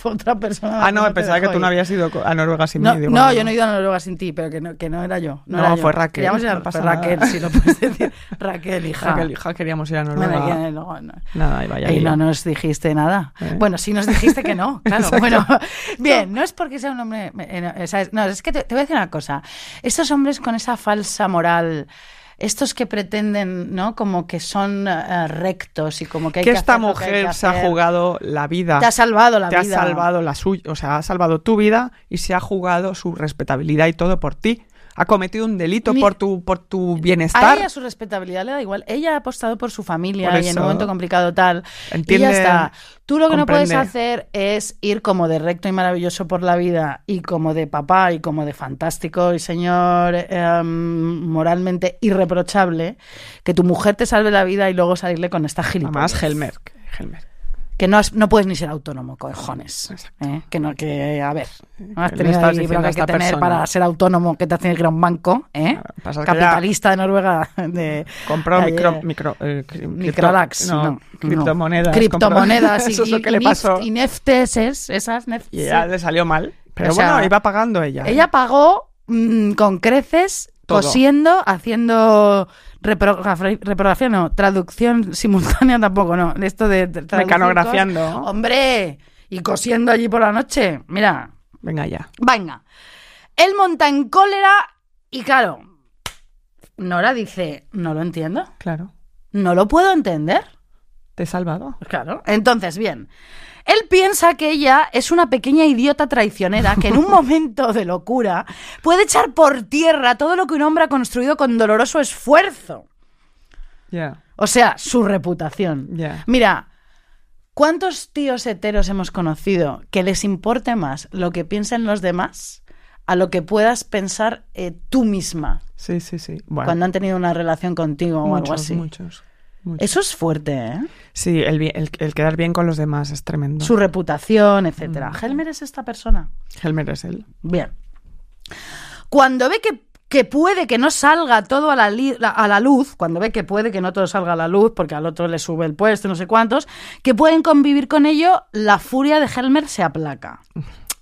Fue otra persona. Ah, no, pensaba que tú no ir. habías ido a Noruega sin No, mí. digo, no, yo no he ido a Noruega sin ti, pero que no, que no era yo. No, No, era yo. fue Raquel, Queríamos ir a- no pasa Raquel, nada. si lo puedes decir. Raquel, hija. Raquel, hija, queríamos ir a Noruega. no, no. Nada, y vaya. Y no nos dijiste nada. ¿Eh? Bueno, sí nos dijiste que no, claro. Bueno, bien, no es porque sea un hombre. eh, no. No, es que te, te voy a decir una cosa. Estos hombres con esa falsa moral. Estos que pretenden, ¿no? Como que son eh, rectos y como que hay que que esta hacer que mujer que se ha jugado la vida. Te ha salvado la te vida. ha salvado la suya, o sea, ha salvado tu vida y se ha jugado su respetabilidad y todo por ti. Ha cometido un delito por tu por tu A bienestar. ella su respetabilidad le da igual. Ella ha apostado por su familia Por y en un momento complicado tal. Entiende, y ya está. Tú lo que no puedes hacer es ir como de recto y maravilloso por la vida y como de papá y como de fantástico y señor eh, moralmente irreprochable, que tu mujer te salve la vida y luego salirle con esta gilipollas. Además, Helmer. Helmer. Que no, has- no puedes ni ser autónomo, cojones. ¿eh? Que no, que, a ver, no has ¿Qué le tenido ahí que tener persona? para ser autónomo, que te ir a un banco, ¿eh? Claro, Capitalista de Noruega de Compró micro, micro, eh, cri- Microlax, no, no, criptomonedas. Criptomonedas y, Eso es lo y- que y le nif- pasó. y neftes, esas neftes. Y ya le salió mal. Pero O sea, bueno, iba pagando ella. Ella pagó mm, con creces, Todo. cosiendo, haciendo reprogra- reprografía, no, traducción simultánea tampoco, no. Esto de Mecanografiando. cosas. Hombre, y cosiendo allí por la noche. Mira, Venga ya. venga. Él monta en cólera y claro, Nora dice, no lo entiendo, Claro. no lo puedo entender. Te he salvado. Claro. Entonces, bien. Él piensa que ella es una pequeña idiota traicionera que en un momento de locura puede echar por tierra todo lo que un hombre ha construido con doloroso esfuerzo. Ya. O sea, su reputación. Ya. Mira, ¿cuántos tíos heteros hemos conocido que les importe más lo que piensen los demás a lo que puedas pensar eh, tú misma Sí, sí, sí. Bueno, cuando han tenido una relación contigo o algo así? muchos, Eso es fuerte, ¿eh? Sí, el, el, el quedar bien con los demás es tremendo. Su reputación, etcétera. Mm. Helmer es esta persona. Helmer es él. Bien. Cuando ve que, que puede que no salga todo a la, li- la- a la luz, cuando ve que puede que no todo salga a la luz, porque al otro le sube el puesto, no sé cuántos, que pueden convivir con ello, la furia de Helmer se aplaca.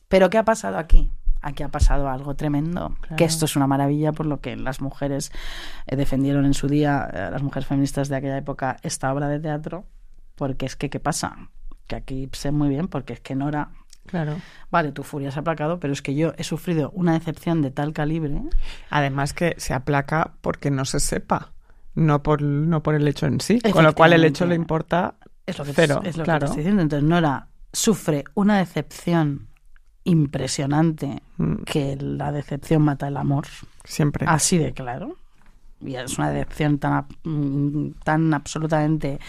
Pero ¿qué ha pasado aquí? Aquí ha pasado algo tremendo, Claro. que esto es una maravilla por lo que las mujeres eh, defendieron en su día, eh, las mujeres feministas de aquella época, esta obra de teatro, porque es que, ¿qué pasa? Que aquí sé muy bien, porque es que Nora Claro. Vale, tu furia se ha aplacado, pero es que yo he sufrido una decepción de tal calibre. Además que se aplaca porque no se sepa, no por, no por el hecho en sí. Con lo cual el hecho le importa Es lo que, cero. es lo que te estoy diciendo. Entonces Nora sufre una decepción impresionante Mm, que la decepción mata el amor. Siempre. Así de claro. Y es una decepción tan, mm, tan absolutamente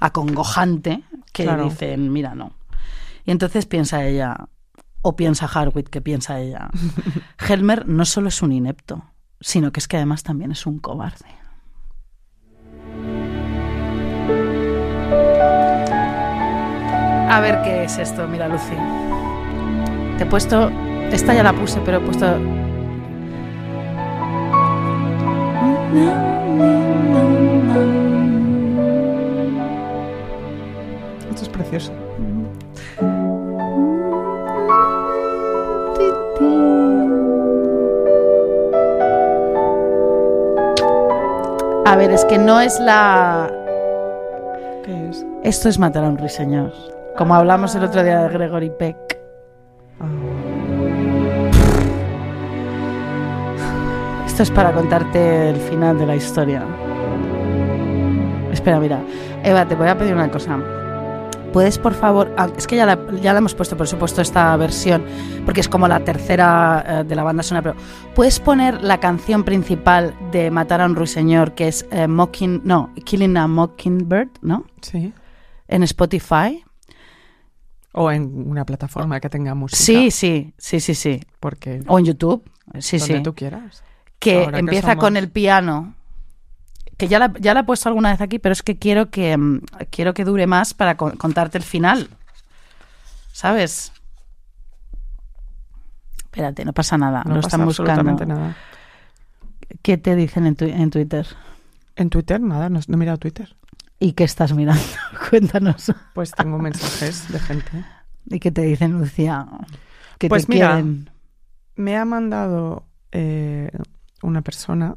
acongojante que Claro. dicen, mira, no. Y entonces piensa ella, o piensa Harwit, que piensa ella, Helmer no solo es un inepto, sino que es que además también es un cobarde. A ver qué es esto, mira Lucy. Te he puesto, esta ya la puse, pero he puesto Esto es precioso. A ver, es que no es la... ¿Qué es? Esto es matar a un ruiseñor. Como hablamos el otro día de Gregory Peck. Ah, Esto es para contarte el final de la historia. Espera, mira. Eva, te voy a pedir una cosa. ¿Puedes, por favor... ah, es que ya la, ya la hemos puesto, por supuesto, esta versión, porque es como la tercera eh, de la banda sonora, pero ¿puedes poner la canción principal de Matar a un ruiseñor, que es eh, Mocking... No, Killing a Mockingbird, ¿no? sí. En Spotify. O en una plataforma que tenga música. Sí, sí, sí, sí, sí. Porque O en YouTube. Sí, donde sí. tú quieras. que Ahora que empieza somos- con el piano. Que ya la, ya la he puesto alguna vez aquí, pero es que quiero que mm, quiero que dure más para con- contarte el final. ¿Sabes? Espérate, no pasa nada. No lo pasa están buscando. absolutamente nada. ¿Qué te dicen en, tu- en Twitter? En Twitter, nada, no, no he mirado Twitter. ¿Y qué estás mirando? Cuéntanos. Pues tengo mensajes de gente. ¿Y qué te dicen, Lucía? Que Pues te mira, quieren. Me ha mandado eh, una persona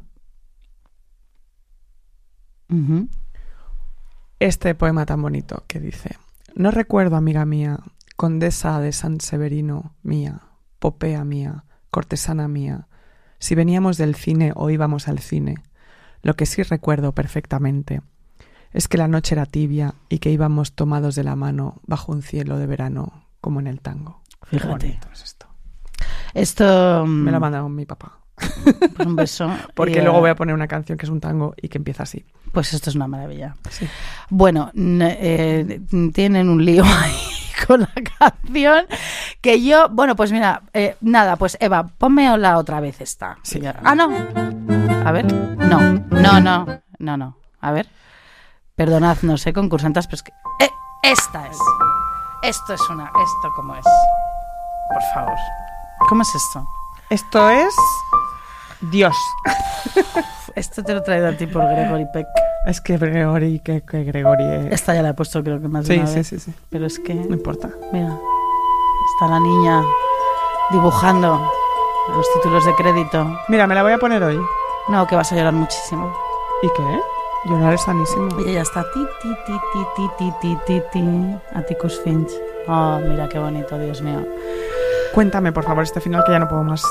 este poema tan bonito que dice: No recuerdo, amiga mía, condesa de San Severino mía, popea mía, cortesana mía, si veníamos del cine o íbamos al cine. Lo que sí recuerdo perfectamente es que la noche era tibia y que íbamos tomados de la mano bajo un cielo de verano, como en el tango. Qué Fíjate. bonito es esto. Esto. Me lo ha mm, mandado mi papá. pues un beso. Porque Y, eh, luego voy a poner una canción que es un tango y que empieza así. Pues esto es una maravilla. Sí. Bueno, eh, tienen un lío ahí con la canción que yo, bueno, pues mira, eh, nada, pues Eva, ponme la otra vez esta. Sí. Ah, no. A ver. No, no, no, no, no. A ver. Perdonad, no sé, concursantes, pero es que... eh, esta es. Esto es una... ¿Esto cómo es? Por favor. ¿Cómo es esto? Esto es Dios. Esto te lo he traído a ti por Gregory Peck. Es que Gregory, que, que Gregory es... Esta ya la he puesto creo que más de Sí, una sí, vez. sí, sí. Pero es que... No importa. Mira, está la niña dibujando los títulos de crédito. Mira, me la voy a poner hoy. No, que vas a llorar muchísimo. ¿Y qué? Llorar es sanísimo. Y ella está ti, ti, ti, ti, ti, ti, ti, ti, ti, Atticus Finch. Oh, mira qué bonito, Dios mío. Cuéntame, por favor, este final que ya no puedo más.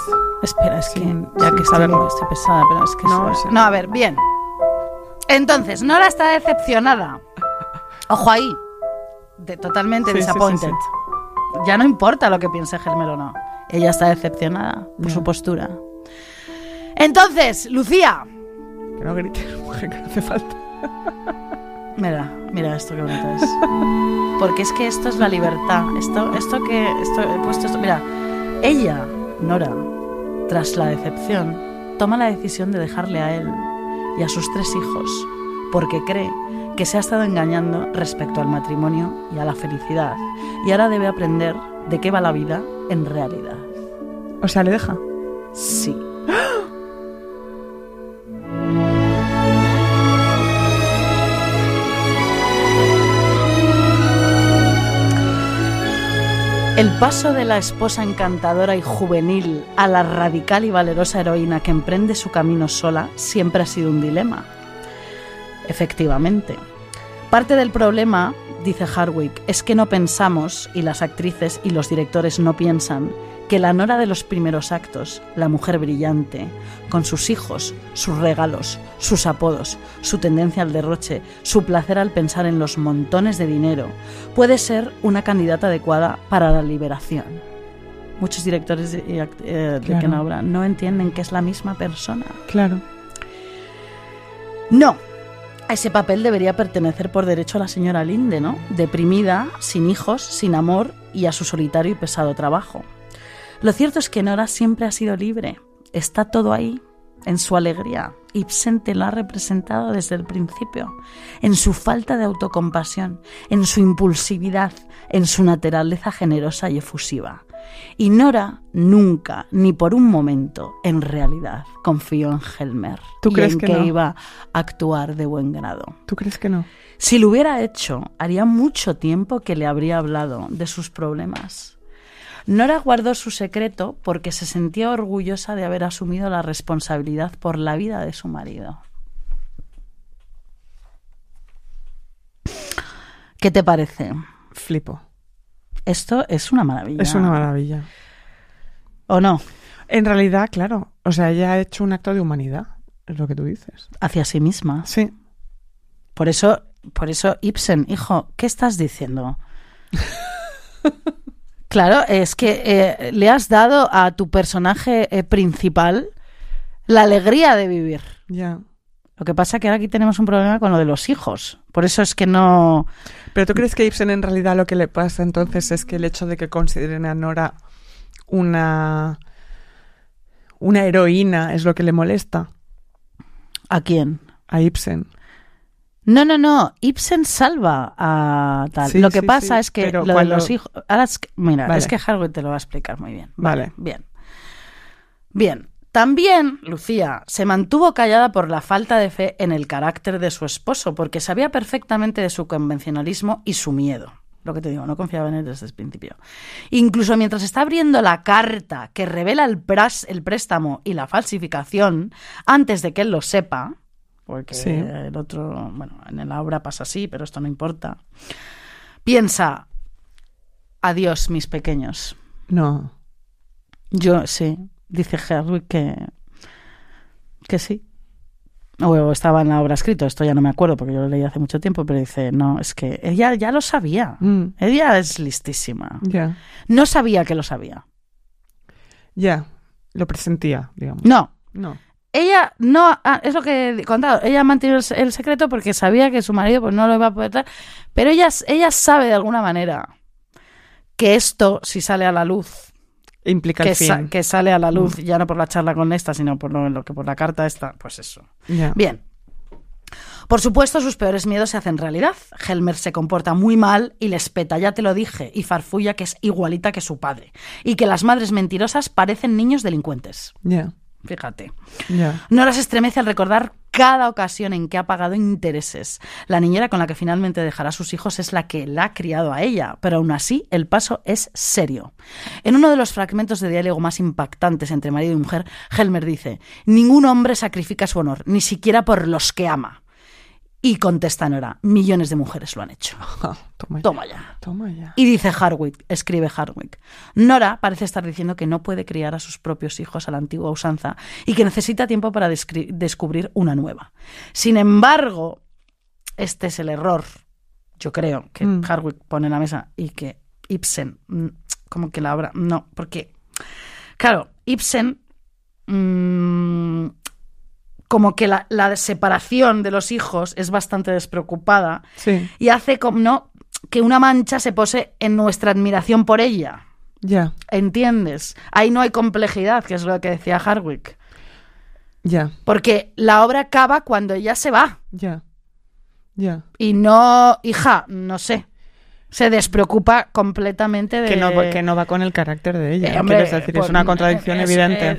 Espera, es que ya que saberlo. estoy, estoy pesada, pero es que No, sí. no, a ver, bien. Entonces, Nora está decepcionada. Ojo ahí. De, totalmente Sí, disappointed. Ya no importa lo que piense Helmer o no. Ella está decepcionada por su postura. Entonces, Lucía. Que no grites, mujer, que no hace falta. Mira, mira esto que bonito es. Porque es que esto es la libertad. Esto, esto que esto he puesto esto. Mira, ella, Nora, tras la decepción, toma la decisión de dejarle a él y a sus tres hijos, porque cree que se ha estado engañando respecto al matrimonio y a la felicidad. Y ahora debe aprender de qué va la vida en realidad. O sea, le deja. Sí. El paso de la esposa encantadora y juvenil a la radical y valerosa heroína que emprende su camino sola siempre ha sido un dilema. Efectivamente. Parte del problema, dice Hardwick, es que no pensamos, y las actrices y los directores no piensan, que la Nora de los primeros actos, la mujer brillante, con sus hijos, sus regalos, sus apodos, su tendencia al derroche, su placer al pensar en los montones de dinero, puede ser una candidata adecuada para la liberación. muchos directores de, eh, de Claro. una obra no entienden que es la misma persona. Claro. No. A ese papel debería pertenecer por derecho a la señora Linde, ¿no? Deprimida, sin hijos, sin amor y a su solitario y pesado trabajo. Lo cierto es que Nora siempre ha sido libre. Está todo ahí, en su alegría. Ibsen te lo ha representado desde el principio, en su falta de autocompasión, en su impulsividad, en su naturaleza generosa y efusiva. Y Nora nunca, ni por un momento, en realidad, confió en Helmer ¿Tú y crees en que que no? iba a actuar de buen grado. ¿Tú crees que no? Si lo hubiera hecho, haría mucho tiempo que le habría hablado de sus problemas. Nora guardó su secreto porque se sentía orgullosa de haber asumido la responsabilidad por la vida de su marido. ¿Qué te parece? Flipo. Esto es una maravilla. Es una maravilla. ¿O no? En realidad, claro. O sea, ella ha hecho un acto de humanidad. Es lo que tú dices. Hacia sí misma. Sí. Por eso, por eso, Ibsen, hijo, ¿qué estás diciendo? claro, es que eh, le has dado a tu personaje eh, principal la alegría de vivir. Ya. Lo que pasa que ahora aquí tenemos un problema con lo de los hijos. Por eso es que no. Pero tú crees que Ibsen en realidad lo que le pasa entonces es que el hecho de que consideren a Nora una una heroína es lo que le molesta ¿A quién? a Ibsen. No, no, no. Ibsen salva a tal. Sí, lo que sí, pasa sí, es que pero lo cuando- de los hijos. Ahora es que- mira, Vale. es que Harwood te lo va a explicar muy bien. Vale. Bien. Bien. También Lucía se mantuvo callada por la falta de fe en el carácter de su esposo, porque sabía perfectamente de su convencionalismo y su miedo. Lo que te digo, no confiaba en él desde el principio. Incluso mientras está abriendo la carta que revela el, pras- el préstamo y la falsificación, antes de que él lo sepa, porque Sí. el otro, bueno, en la obra pasa así, pero esto no importa, piensa, adiós mis pequeños. No. Yo sí, dice Herwig que, que sí. O estaba en la obra escrito, esto ya no me acuerdo porque yo lo leí hace mucho tiempo, pero dice, no, es que ella ya lo sabía. Mm, Ella es listísima. ya. No sabía que lo sabía. Ya. Lo presentía, digamos. No, No. Ella no, ah, es lo que he contado, ella mantiene el, el secreto porque sabía que su marido pues no lo iba a poder dar, pero ella, ella sabe de alguna manera que esto, si sale a la luz, Implica que, el sa- fin. que sale a la luz, ya no por la charla con esta, sino por lo, lo que por la carta esta, pues eso. Bien. Por supuesto, sus peores miedos se hacen realidad. Helmer se comporta muy mal y les peta, ya te lo dije, y farfulla que es igualita que su padre. Y que las madres mentirosas parecen niños delincuentes. Ya. Fíjate. Ya. Nora se estremece al recordar cada ocasión en que ha pagado intereses. La niñera con la que finalmente dejará a sus hijos es la que la ha criado a ella, pero aún así el paso es serio. En uno de los fragmentos de diálogo más impactantes entre marido y mujer, Helmer dice, ningún hombre sacrifica su honor, ni siquiera por los que ama. Y contesta Nora, millones de mujeres lo han hecho. Ja, toma ya. Toma ya. Toma ya. Y dice Hardwick, escribe Hardwick, Nora parece estar diciendo que no puede criar a sus propios hijos a la antigua usanza y que necesita tiempo para descubrir una nueva. Sin embargo, este es el error, yo creo, que Mm. Hardwick pone en la mesa y que Ibsen, mm, como que la obra, no, porque, claro, Ibsen, mm, como que la, la separación de los hijos es bastante despreocupada Sí. y hace como no que una mancha se pose en nuestra admiración por ella. Ya. ¿Entiendes? Ahí no hay complejidad, que es lo que decía Hardwick. Ya. Porque la obra acaba cuando ella se va. Ya. Ya. Y no, hija, no sé. Se despreocupa completamente de. Que no, que no va con el carácter de ella. Eh, hombre, Quieres decir, pues, es una contradicción es, evidente.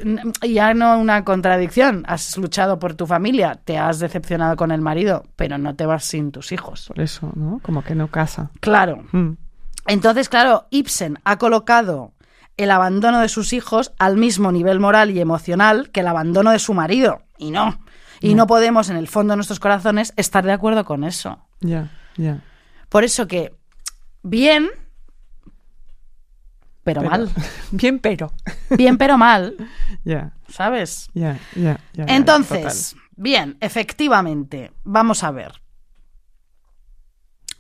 eh, ya no una contradicción. Has luchado por tu familia, te has decepcionado con el marido, pero no te vas sin tus hijos. Por eso, ¿no? Como que no casa. Claro. Mm. Entonces, claro, Ibsen ha colocado el abandono de sus hijos al mismo nivel moral y emocional que el abandono de su marido. Y no. Y no podemos, en el fondo de nuestros corazones, estar de acuerdo con eso. Ya. Ya. Por eso que, bien, pero, Pero- mal. Bien, pero. Bien, pero mal, Ya. ¿sabes? Ya. Ya. ya, ya, Entonces, bien, efectivamente, vamos a ver.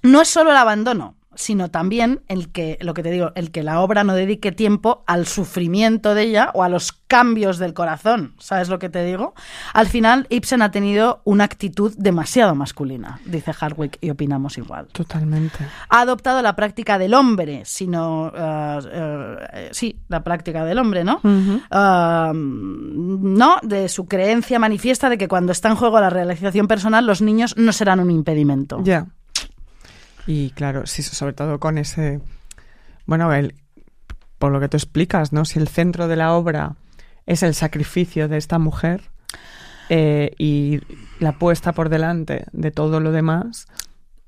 No es solo el abandono, sino también el que, lo que te digo, el que la obra no dedique tiempo al sufrimiento de ella o a los cambios del corazón. ¿Sabes lo que te digo? Al final, Ibsen ha tenido una actitud demasiado masculina, dice Hardwick, y opinamos igual. Totalmente. Ha adoptado la práctica del hombre, sino. eh, sí, la práctica del hombre, ¿no? Ah, no, de su creencia manifiesta de que cuando está en juego la realización personal, los niños no serán un impedimento. Ya. Y claro, sí, sobre todo con ese. Bueno, el, por lo que tú explicas, ¿no? Si el centro de la obra es el sacrificio de esta mujer eh, y la puesta por delante de todo lo demás.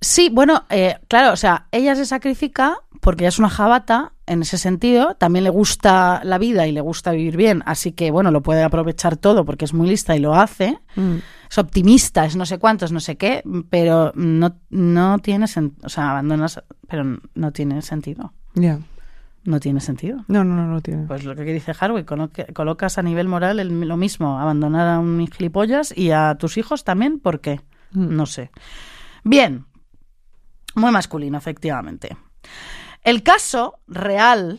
Sí, bueno, eh, claro, o sea, ella se sacrifica porque ella es una jabata en ese sentido, también le gusta la vida y le gusta vivir bien, así que bueno, lo puede aprovechar todo porque es muy lista y lo hace. Mm, Es optimista, es no sé cuántos, no sé qué, pero no, no tiene sentido, o sea, abandonas, pero no tiene sentido. Ya. No tiene sentido. No, no, no lo tiene. Pues lo que dice Harvey, colocas a nivel moral el- lo mismo, abandonar a un gilipollas y a tus hijos también, ¿por qué? Mm. No sé. Bien, muy masculino, efectivamente. El caso real,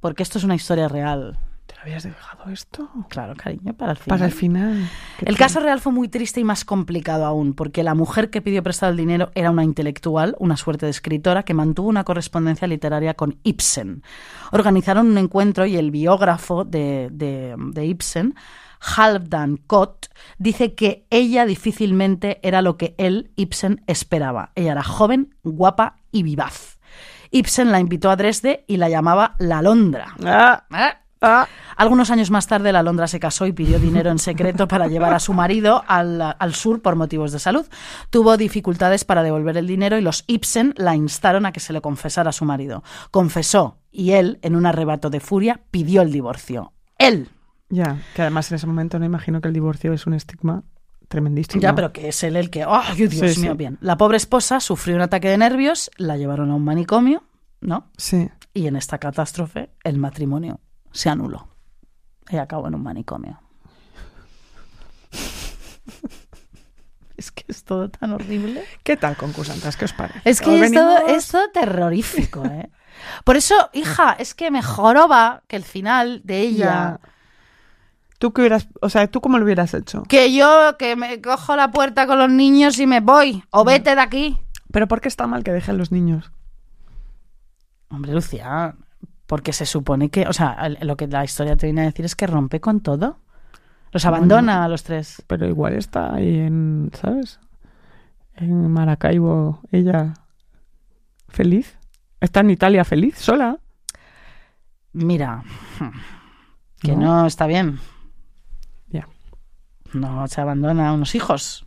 porque esto es una historia real, ¿Te lo habías dejado esto? claro, cariño, para el final. Para el final. El caso real fue muy triste y más complicado aún, porque la mujer que pidió prestado el dinero era una intelectual, una suerte de escritora, que mantuvo una correspondencia literaria con Ibsen. Organizaron un encuentro y el biógrafo de, de- de Ibsen, Halvdan Kott, dice que ella difícilmente era lo que él, Ibsen, esperaba. Ella era joven, guapa y vivaz. Ibsen la invitó a Dresde y la llamaba la Londra. Ah, ¿Eh? Ah. Algunos años más tarde, la Londra se casó y pidió dinero en secreto para llevar a su marido al, al sur por motivos de salud. Tuvo dificultades para devolver el dinero y los Ibsen la instaron a que se lo confesara a su marido. Confesó y él, en un arrebato de furia, pidió el divorcio. Él. Ya, que además en ese momento no imagino que el divorcio es un estigma tremendísimo. Ya, pero que es él el que... ¡Ay, Dios Sí, mío! sí. Bien. La pobre esposa sufrió un ataque de nervios, la llevaron a un manicomio, ¿no? Sí. Y en esta catástrofe el matrimonio se anuló. Y acabó en un manicomio. Es que es todo tan horrible. ¿Qué tal, concursantes? ¿Qué os parece? Es que es todo, es todo terrorífico, ¿eh? Por eso, hija, es que me joroba que el final de ella... Ya. ¿Tú qué hubieras, o sea, tú cómo lo hubieras hecho? Que yo, que me cojo la puerta con los niños y me voy. O vete de aquí. Pero ¿por qué está mal que dejen los niños? Hombre, Lucía, porque se supone que... O sea, lo que la historia te viene a decir es que rompe con todo. Los abandona a los tres. Pero igual está ahí en, ¿sabes? En Maracaibo, ella feliz. Está en Italia feliz, sola. Mira, que ¿No? no, está bien. Ya. No se abandona a unos hijos.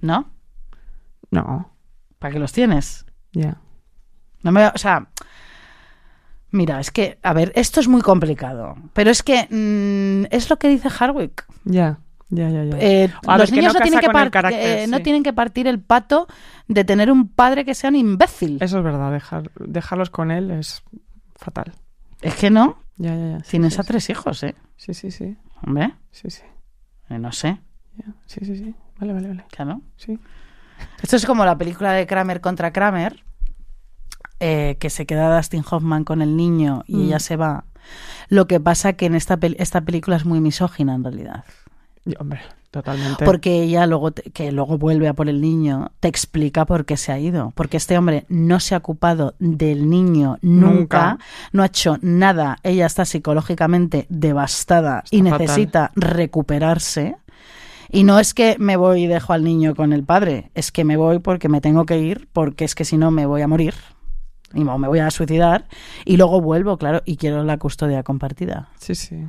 ¿No? No, ¿Para qué los tienes? ya. No me, o sea, mira, es que, a ver, esto es muy complicado, pero es que mm, es lo que dice Hardwick. Ya, ya, ya, ya. Eh, A los ver, que niños no no, tienen que, el carácter, eh, no tienen que partir el pato de tener un padre que sea un imbécil. Eso es verdad, dejar, dejarlos con él es fatal. Es que no, Ya, ya, ya. sí, tienes sí, a tres hijos, ¿eh? Sí, sí, sí. Hombre, Sí, sí. eh, no sé, ya, Sí, sí, sí. Vale, vale, vale. claro. Sí. Esto es como la película de Kramer contra Kramer, eh, que se queda Dustin Hoffman con el niño y Mm. ella se va. Lo que pasa que en esta, pel- esta película es muy misógina en realidad. Y, hombre, totalmente. Porque ella luego, te- que luego vuelve a por el niño, te explica por qué se ha ido. Porque este hombre no se ha ocupado del niño nunca, Nunca. no ha hecho nada. Ella está psicológicamente devastada y fatal. necesita recuperarse. Y no es que me voy y dejo al niño con el padre, es que me voy porque me tengo que ir, porque es que si no me voy a morir. Y me voy a suicidar. Y luego vuelvo, claro, y quiero la custodia compartida. Sí, sí.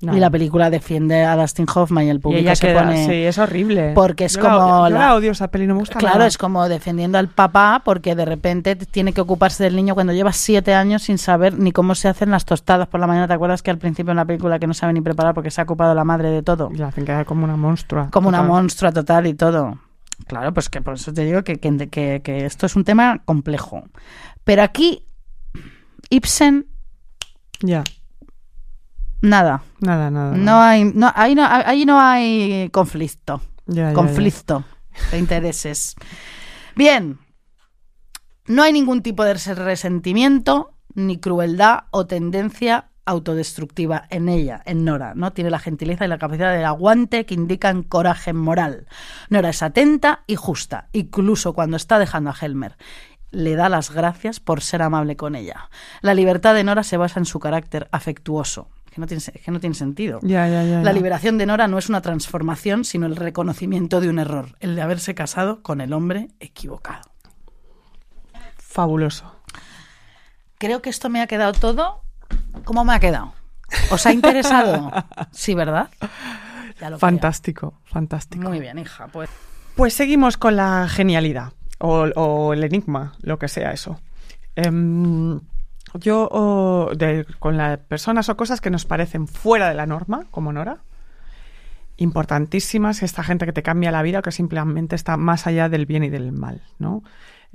Y la película defiende a Dustin Hoffman y el Y público ella se queda, pone... sí, es horrible. Porque es Yo la como odio- yo la- la odio esa peli, no me gusta Claro, nada. es como defendiendo al papá porque de repente tiene que ocuparse del niño cuando lleva siete años sin saber ni cómo se hacen las tostadas por la mañana. ¿Te acuerdas que al principio en la película que no sabe ni preparar porque se ha ocupado la madre de todo? Y la hacen quedar como una monstrua. Como una monstrua total y todo. Claro, pues que por eso te digo que, que, que- que esto es un tema complejo. Pero aquí, Ibsen, Ya, nada. nada, nada. No hay, no, ahí, no, ahí no hay conflicto. Ya, ya, ya. conflicto de intereses. Bien. No hay ningún tipo de resentimiento, ni crueldad o tendencia autodestructiva en ella, en Nora, ¿no? Tiene la gentileza y la capacidad del aguante que indican coraje moral. Nora es atenta y justa, incluso cuando está dejando a Helmer. Le da las gracias por ser amable con ella. La libertad de Nora se basa en su carácter afectuoso. Que no tiene, que no tiene sentido. Ya, ya, ya. La liberación de Nora no es una transformación, sino el reconocimiento de un error, el de haberse casado con el hombre equivocado. Fabuloso. Creo que esto me ha quedado todo. ¿Cómo me ha quedado? ¿Os ha interesado? Sí, ¿verdad? Ya lo creo. Fantástico, fantástico. Muy bien, hija. Pues Pues seguimos con la genialidad o, o el enigma, lo que sea eso. Em, yo, de- con las personas o cosas que nos parecen fuera de la norma, como Nora, importantísimas, esta gente que te cambia la vida o que simplemente está más allá del bien y del mal, ¿no?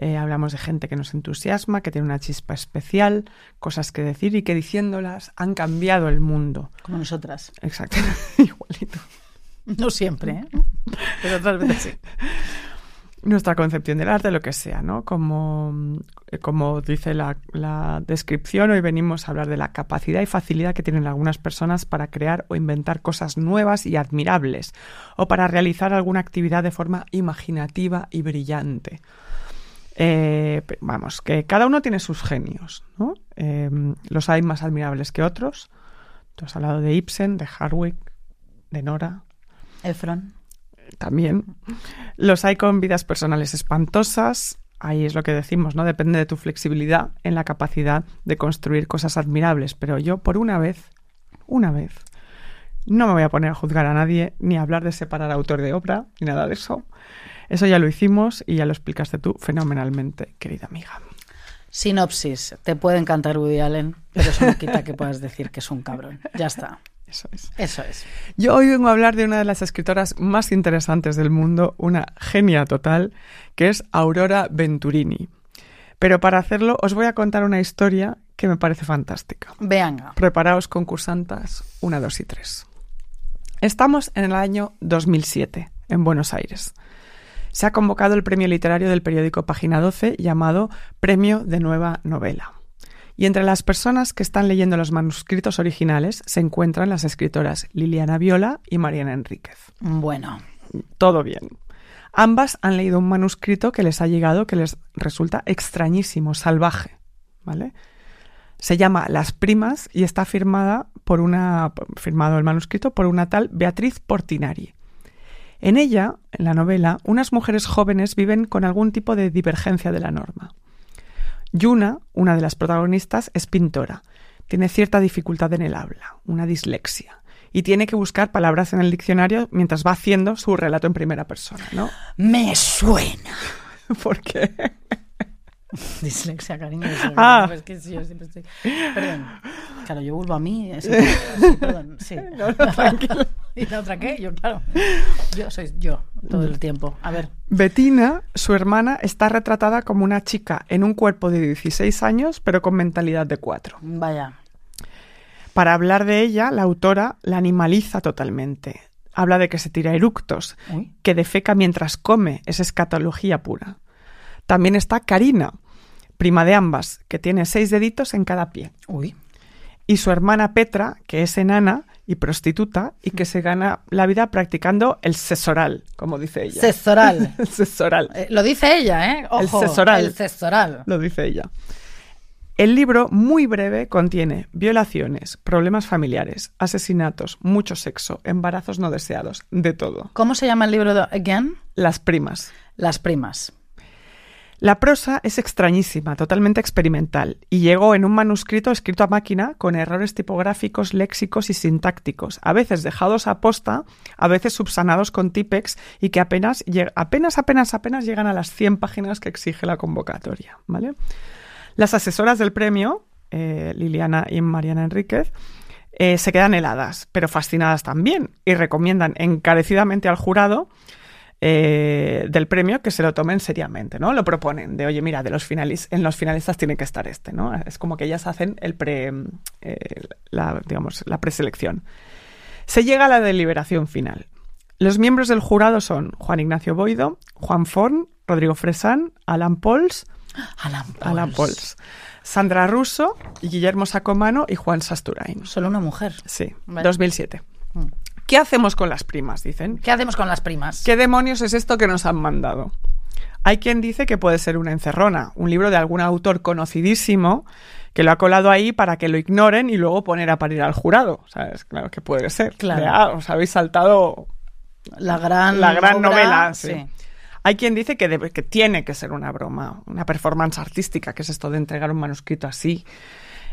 Eh, hablamos de gente que nos entusiasma, que tiene una chispa especial, cosas que decir y que diciéndolas han cambiado el mundo. como nosotras. Exacto, igualito. No siempre, ¿eh? Pero otras veces sí. nuestra concepción del arte, lo que sea, ¿no? Como, eh, como dice la, la descripción, hoy venimos a hablar de la capacidad y facilidad que tienen algunas personas para crear o inventar cosas nuevas y admirables, o para realizar alguna actividad de forma imaginativa y brillante. Eh, vamos, que cada uno tiene sus genios, ¿no? Eh, los hay más admirables que otros. Tú has hablado de Ibsen, de Hardwick, de Nora, Efron. también. Los hay con vidas personales espantosas. Ahí es lo que decimos, ¿no? Depende de tu flexibilidad en la capacidad de construir cosas admirables. Pero yo, por una vez, una vez, no me voy a poner a juzgar a nadie, ni a hablar de separar autor de obra, ni nada de eso. Eso ya lo hicimos y ya lo explicaste tú fenomenalmente, querida amiga. Sinopsis. Te puede encantar Woody Allen, pero eso no quita que puedas decir que es un cabrón. Ya está. Eso es. Eso es. Yo hoy vengo a hablar de una de las escritoras más interesantes del mundo, una genia total, que es Aurora Venturini. Pero para hacerlo os voy a contar una historia que me parece fantástica. Venga. Preparaos concursantas, una, dos y tres. Estamos en el año 2007, en Buenos Aires. Se ha convocado el premio literario del periódico Página 12 llamado Premio de Nueva Novela. Y entre las personas que están leyendo los manuscritos originales se encuentran las escritoras Liliana Viola y Mariana Enríquez. Bueno. Todo bien. Ambas han leído un manuscrito que les ha llegado que les resulta extrañísimo, salvaje, ¿vale? Se llama Las Primas y está firmada por una firmado el manuscrito por una tal Beatriz Portinari. En ella, en la novela, unas mujeres jóvenes viven con algún tipo de divergencia de la norma. Yuna, una de las protagonistas, es pintora. Tiene cierta dificultad en el habla, una dislexia, y tiene que buscar palabras en el diccionario mientras va haciendo su relato en primera persona, ¿no? Me suena. ¿Por qué? Dislexia, cariño. eso, Ah. Es que sí, yo siempre estoy... Perdón. Claro, yo vuelvo a mí. Sí, sí, perdón. Sí. ¿Y la otra qué? Yo, claro. Yo soy yo todo el tiempo. A ver. Bettina, su hermana, está retratada como una chica en un cuerpo de 16 años, pero con mentalidad de 4. Vaya. Para hablar de ella, la autora la animaliza totalmente. Habla de que se tira eructos, que defeca mientras come, es escatología pura. También está Karina, prima de ambas, que tiene seis deditos en cada pie. Uy. Y su hermana Petra, que es enana y prostituta y que se gana la vida practicando el sesoral, como dice ella. Cesoral. el sesoral. Eh, lo dice ella, ¿eh? Ojo, El cesoral. El cesoral. Lo dice ella. El libro, muy breve, contiene violaciones, problemas familiares, asesinatos, mucho sexo, embarazos no deseados, de todo. ¿Cómo se llama el libro de Again? Las primas. Las primas. La prosa es extrañísima, totalmente experimental, y llegó en un manuscrito escrito a máquina con errores tipográficos, léxicos y sintácticos, a veces dejados a posta, a veces subsanados con tipex y que apenas, apenas, apenas, apenas llegan a las 100 páginas que exige la convocatoria. Las asesoras del premio, eh, Liliana y Mariana Enríquez, eh, se quedan heladas, pero fascinadas también, y recomiendan encarecidamente al jurado eh, del premio que se lo tomen seriamente, ¿no? Lo proponen de, oye, mira, de los finalis en los finalistas tiene que estar este, ¿no? Es como que ellas hacen el pre, eh, la, digamos, la preselección. Se llega a la deliberación final. Los miembros del jurado son Juan Ignacio Boido, Juan Forn, Rodrigo Fresán, Alan Pols, Alan Pauls. Sandra Russo, Guillermo Sacomano y Juan Sasturain. Solo una mujer. Sí, Vale. 2007. Mm. ¿Qué hacemos con las primas? Dicen. ¿Qué hacemos con las primas? ¿Qué demonios es esto que nos han mandado? Hay quien dice que puede ser una encerrona, un libro de algún autor conocidísimo que lo ha colado ahí para que lo ignoren y luego poner a parir al jurado. ¿Sabes? Claro que puede ser. Claro. Os habéis saltado La gran, la gran obra, novela. sí. Hay quien dice que, debe- que tiene que ser una broma, una performance artística, que es esto de entregar un manuscrito así.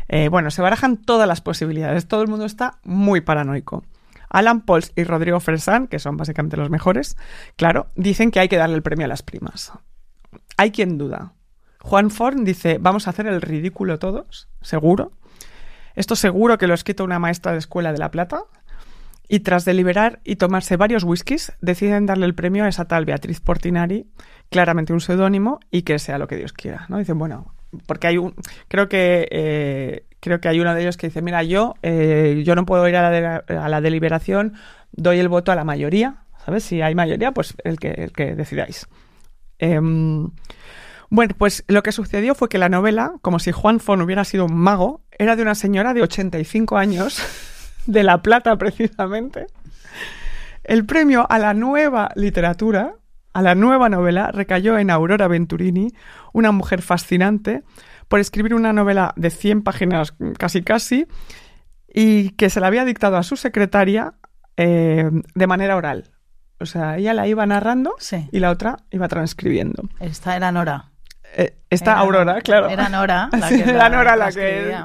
Eh, bueno, se barajan todas las posibilidades. Todo el mundo está muy paranoico. Alan Pauls y Rodrigo Fresán, que son básicamente los mejores, claro, dicen que hay que darle el premio a las primas. Hay quien duda. Juan Forn dice, vamos a hacer el ridículo todos, seguro. Esto seguro que lo ha escrito una maestra de escuela de La Plata. Y tras deliberar y tomarse varios whiskies, deciden darle el premio a esa tal Beatriz Portinari, claramente un seudónimo, y que sea lo que Dios quiera. ¿no? Dicen, bueno, porque hay un. Creo que. eh, creo que hay uno de ellos que dice, mira, yo, eh, yo no puedo ir a la, a la deliberación, doy el voto a la mayoría. ¿Sabes? Si hay mayoría, pues el que, el que decidáis. Em, bueno, pues lo que sucedió fue que la novela, como si Juan Fon hubiera sido un mago, era de una señora de 85 años, de La Plata precisamente. El premio a la nueva literatura, a la nueva novela, recayó en Aurora Venturini, una mujer fascinante, por escribir una novela de 100 páginas casi casi, y que se la había dictado a su secretaria eh, de manera oral. O sea, ella la iba narrando Sí. y la otra iba transcribiendo. Esta era Nora. Eh, esta Era- Aurora, claro. Era Nora la que era Nora la que-.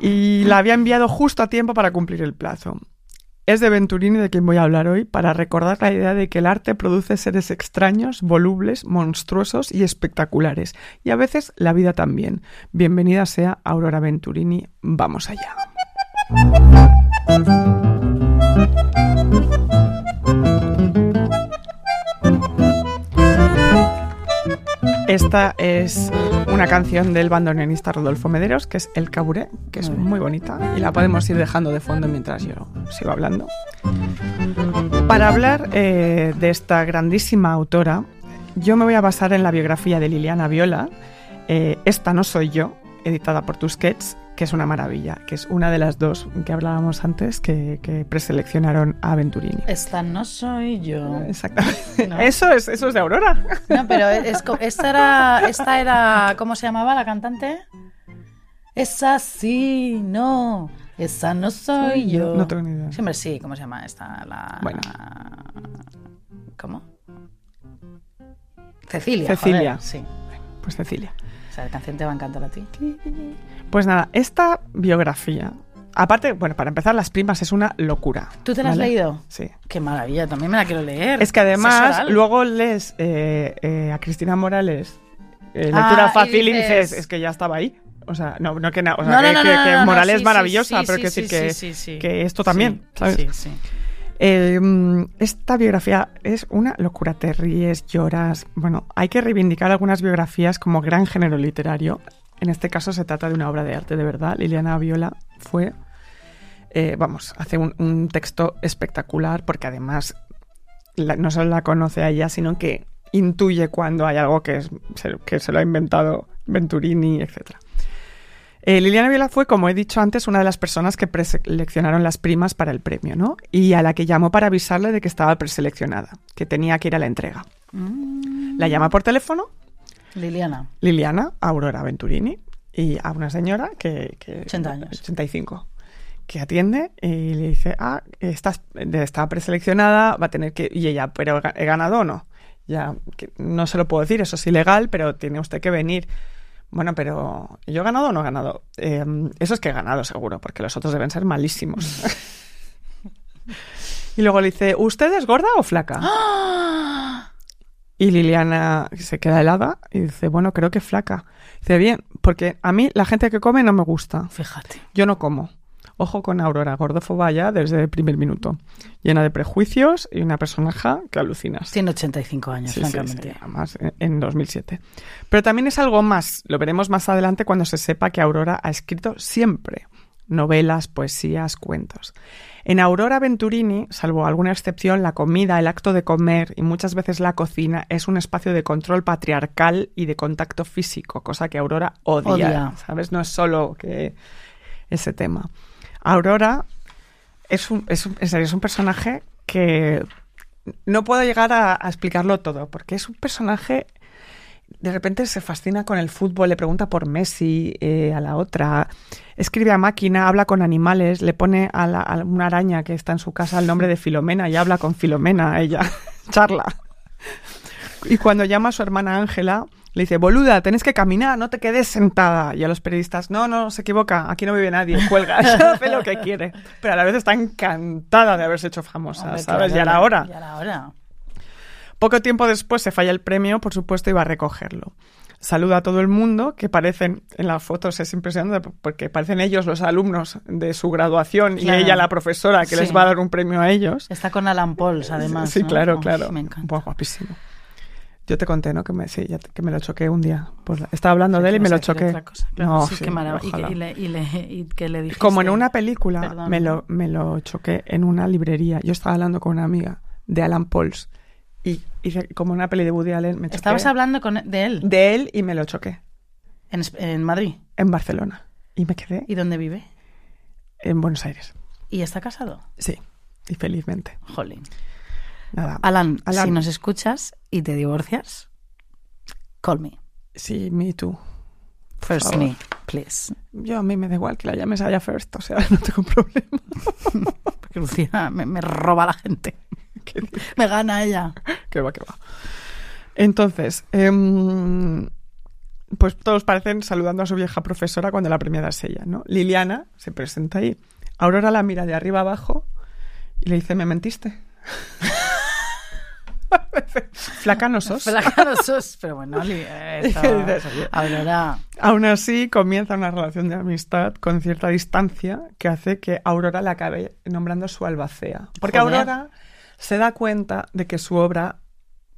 Y la había enviado justo a tiempo para cumplir el plazo. Es de Venturini de quien voy a hablar hoy para recordar la idea de que el arte produce seres extraños, volubles, monstruosos y espectaculares. Y a veces la vida también. Bienvenida sea Aurora Venturini. Vamos allá. Esta es una canción del bandoneonista Rodolfo Mederos, que es El Caburé, que es Muy bonita y la podemos ir dejando de fondo mientras yo sigo hablando. Para hablar eh, de esta grandísima autora, yo me voy a basar en la biografía de Liliana Viola, eh, Esta no soy yo, editada por Tusquets, que es una maravilla, que es una de las dos que hablábamos antes que, que preseleccionaron a Venturini. Esta no soy yo. Exactamente. No. Eso, es, eso es de Aurora. No, pero es, esta era, esta era, ¿cómo se llamaba la cantante? Esa sí, no, esa no soy yo. No tengo ni idea. Siempre sí, ¿cómo se llama esta? La... Bueno. ¿Cómo? Cecilia. Cecilia. joder, sí. Pues Cecilia. O sea, la canción te va a encantar a ti. Pues nada, esta biografía, aparte, bueno, para empezar, Las Primas es una locura. ¿Tú te la has leído? Sí. Qué maravilla, también me la quiero leer. Es que además, luego lees eh, eh, a Cristina Morales, eh, Ah, lectura fácil, y dices- dices, es que ya estaba ahí. O sea, no, no que, na- o sea, No, no, que, no, que- que Morales sí, es maravillosa, sí, pero sí, quiero decir sí, que, que esto también, Sí, ¿sabes? Sí, sí. Eh, mm, esta biografía es una locura, te ríes, lloras. Bueno, hay que reivindicar algunas biografías como gran género literario. En este caso se trata de una obra de arte de verdad. Liliana Viola fue, eh, vamos, hace un, un texto espectacular porque además la- no solo la conoce a ella, sino que intuye cuando hay algo que, es, se, que se lo ha inventado Venturini, etcétera. Eh, Liliana Viola fue, como he dicho antes, una de las personas que preseleccionaron las primas para el premio, ¿no? Y a la que llamó para avisarle de que estaba preseleccionada, que tenía que ir a la entrega. Mm, La llama por teléfono Liliana. Liliana Aurora Venturini y a una señora que... que 80 años. 85 que atiende y le dice, ah, estás, está preseleccionada, va a tener que... Y ella, pero ¿he ganado o no? Ya, que no se lo puedo decir, eso es ilegal, pero tiene usted que venir. Bueno, pero ¿yo he ganado o no he ganado? Eh, eso es que he ganado seguro, porque los otros deben ser malísimos. y luego le dice, ¿usted es gorda o flaca? ¡Ah! Y Liliana se queda helada y dice, bueno, creo que flaca. Dice, bien, porque a mí la gente que come no me gusta. Fíjate. Yo no como. Ojo con Aurora, gordófoba ya desde el primer minuto. Llena de prejuicios y una personaje que alucinas. Tiene 85 años, Sí, sí, francamente. sí, además en 2007. Pero también es algo más, lo veremos más adelante cuando se sepa que Aurora ha escrito siempre. novelas, poesías, cuentos. En Aurora Venturini, salvo alguna excepción, la comida, el acto de comer y muchas veces la cocina es un espacio de control patriarcal y de contacto físico, cosa que Aurora odia, Odia. ¿sabes? No es solo que ese tema. Aurora es un, es un- en serio, es un personaje que no puedo llegar a, a explicarlo todo, porque es un personaje de repente se fascina con el fútbol, le pregunta por Messi eh, a la otra, escribe a máquina, habla con animales, le pone a, la- a una araña que está en su casa el nombre de Filomena y habla con Filomena, ella charla. Y cuando llama a su hermana Ángela, le dice, boluda, tenés que caminar, no te quedes sentada. Y a los periodistas, no, no, se equivoca, aquí no vive nadie, cuelga, ella hace lo que quiere. Pero a la vez está encantada de haberse hecho famosa, Hombre, ¿sabes? claro, y a la hora. Ya era hora. Poco tiempo después se falla el premio, por supuesto, y va a recogerlo. Saluda a todo el mundo, que parecen, en las fotos es impresionante, porque parecen ellos los alumnos de su graduación Claro. y ella la profesora que Sí. les va a dar un premio a ellos. Está con Alan Pauls, además. sí, ¿no? claro, Uf, claro. Me encanta. Buah, guapísimo. Yo te conté, ¿no? Que me, sí, ya te- que me lo choqué un día. Pues estaba hablando de él y me lo choqué. otra cosa, claro. No, sí, sí, qué maravilla. ojalá. Y, y le, y, le, y que le dijiste... Como en una película, Perdón. me lo, me lo choqué en una librería. Yo estaba hablando con una amiga de Alan Pauls. Hice como una peli de Woody Allen. Me choqué Estabas hablando con, de él de él y me lo choqué en, en Madrid. en Barcelona. Y me quedé ¿Y dónde vive? en Buenos Aires. ¿Y está casado? Sí, y felizmente. Jolín. Nada. Alan, Alan. si nos escuchas y te divorcias, call me. Sí, me too. First me, please. Yo a mí me da igual que la llames a ella first, o sea, no tengo problema. Porque Lucía me, me roba a la gente. Me gana ella. que va, que va. Entonces, em, pues todos parecen saludando a su vieja profesora cuando la premiada es ella, ¿no? Liliana se presenta ahí. Aurora la mira de arriba abajo y le dice, ¿me mentiste? Flaca no sos. Flaca no sos, pero bueno, eh, esto-. Aurora, Aún así, comienza una relación de amistad con cierta distancia que hace que Aurora la acabe nombrando su albacea. Porque Joder. Aurora se da cuenta de que su obra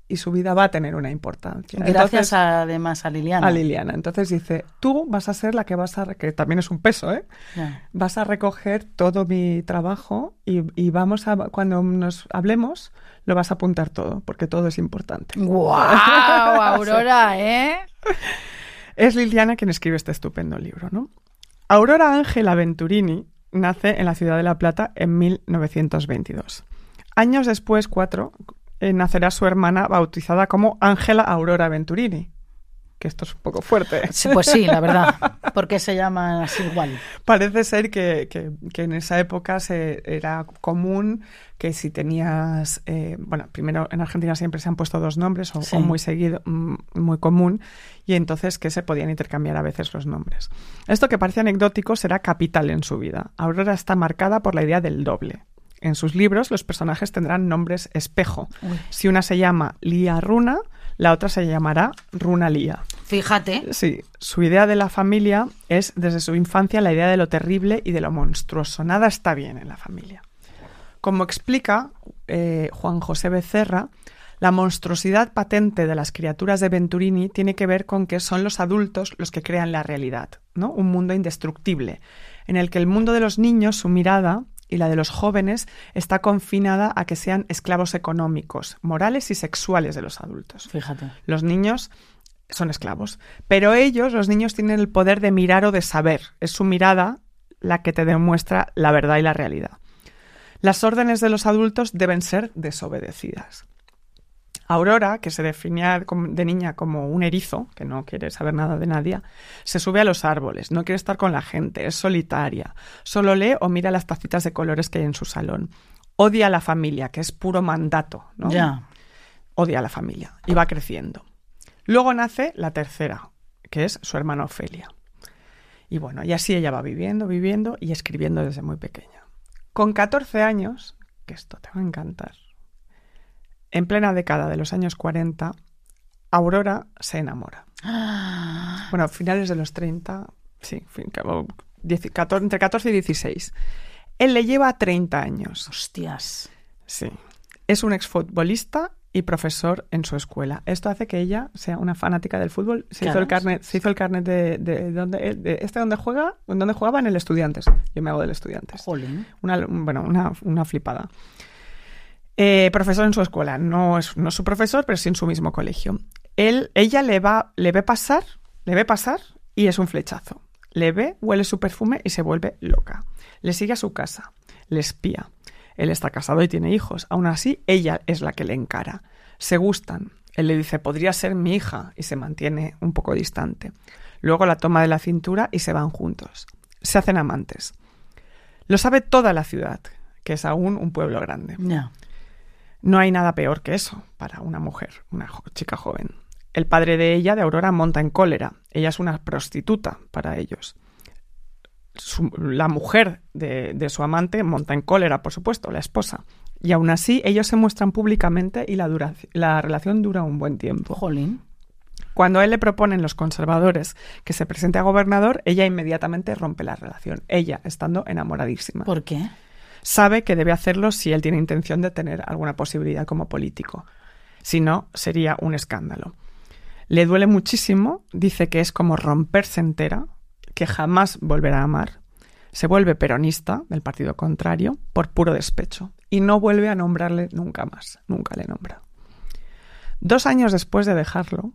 y su vida va a tener una importancia. gracias Entonces, además a Liliana. a Liliana. Entonces dice, tú vas a ser la que vas a... que también es un peso, ¿eh? Vas a recoger todo mi trabajo y, y vamos a... Cuando nos hablemos, lo vas a apuntar todo, porque todo es importante. ¡Guau! Aurora, ¿eh? Es Liliana quien escribe este estupendo libro, ¿no? Aurora Ángela Venturini nace en la ciudad de La Plata en 1922. Años después, cuatro, eh, nacerá su hermana bautizada como Ángela Aurora Venturini. Que esto es un poco fuerte. Sí, pues sí, la verdad. Porque se llaman así igual. Parece ser que, que- que en esa época se, era común que si tenías, eh, bueno, primero en Argentina siempre se han puesto dos nombres o, Sí. o muy seguido, mm, muy común, y entonces que se podían intercambiar a veces los nombres. Esto que parece anecdótico será capital en su vida. Aurora está marcada por la idea del doble. En sus libros los personajes tendrán nombres espejo. Uy. Si una se llama Lía Runa, la otra se llamará Runa Lía. Fíjate. Sí, su idea de la familia es desde su infancia la idea de lo terrible y de lo monstruoso. Nada está bien en la familia. Como explica eh, Juan José Becerra, la monstruosidad patente de las criaturas de Venturini tiene que ver con que son los adultos los que crean la realidad, ¿no? Un mundo indestructible, en el que el mundo de los niños, su mirada y la de los jóvenes está confinada a que sean esclavos económicos, morales y sexuales de los adultos. Fíjate. Los niños son esclavos. Pero ellos, los niños, tienen el poder de mirar o de saber. Es su mirada la que te demuestra la verdad y la realidad. Las órdenes de los adultos deben ser desobedecidas. Aurora, que se definía de niña como un erizo, que no quiere saber nada de nadie, se sube a los árboles, no quiere estar con la gente, es solitaria, solo lee o mira las tacitas de colores que hay en su salón. Odia a la familia, que es puro mandato, ¿no? Ya. odia a la familia y va creciendo. Luego nace la tercera, que es su hermana Ofelia. Y bueno, y así ella va viviendo, viviendo y escribiendo desde muy pequeña. Con 14 años, que esto te va a encantar, en plena década de los años 40, Aurora se enamora. Bueno, finales de los 30, sí, fin- como 10 14 entre 14 y 16. Él le lleva 30 años. Hostias. Sí. Es un exfutbolista y profesor en su escuela. Esto hace que ella sea una fanática del fútbol. Se hizo el carnet, se hizo el carnet de, de, donde, de este donde juega, donde jugaba en el Estudiantes. Yo me hago del Estudiantes. Jolín. Una, bueno, una, una flipada. Eh, profesor en su escuela. No es, no su profesor, pero sí en su mismo colegio. Él, ella le va, le ve pasar, le ve pasar y es un flechazo. Le ve, huele su perfume y se vuelve loca. Le sigue a su casa, le espía. Él está casado y tiene hijos. Aún así, ella es la que le encara. Se gustan. Él le dice, podría ser mi hija, y se mantiene un poco distante. Luego la toma de la cintura y se van juntos. Se hacen amantes. Lo sabe toda la ciudad, que es aún un pueblo grande. Ya. No hay nada peor que eso para una mujer, una jo- chica joven. El padre de ella, de Aurora, monta en cólera. Ella es una prostituta para ellos. Su- la mujer de, de su amante monta en cólera, por supuesto, la esposa. Y aún así, ellos se muestran públicamente y la, dura- la relación dura un buen tiempo. Jolín. Cuando a él le proponen los conservadores que se presente a gobernador, ella inmediatamente rompe la relación, ella estando enamoradísima ¿Por qué? Sabe que debe hacerlo si él tiene intención de tener alguna posibilidad como político. Si no, sería un escándalo. Le duele muchísimo, dice que es como romperse entera, que jamás volverá a amar. Se vuelve peronista del partido contrario por puro despecho y no vuelve a nombrarle nunca más, nunca le nombra. Dos años después de dejarlo,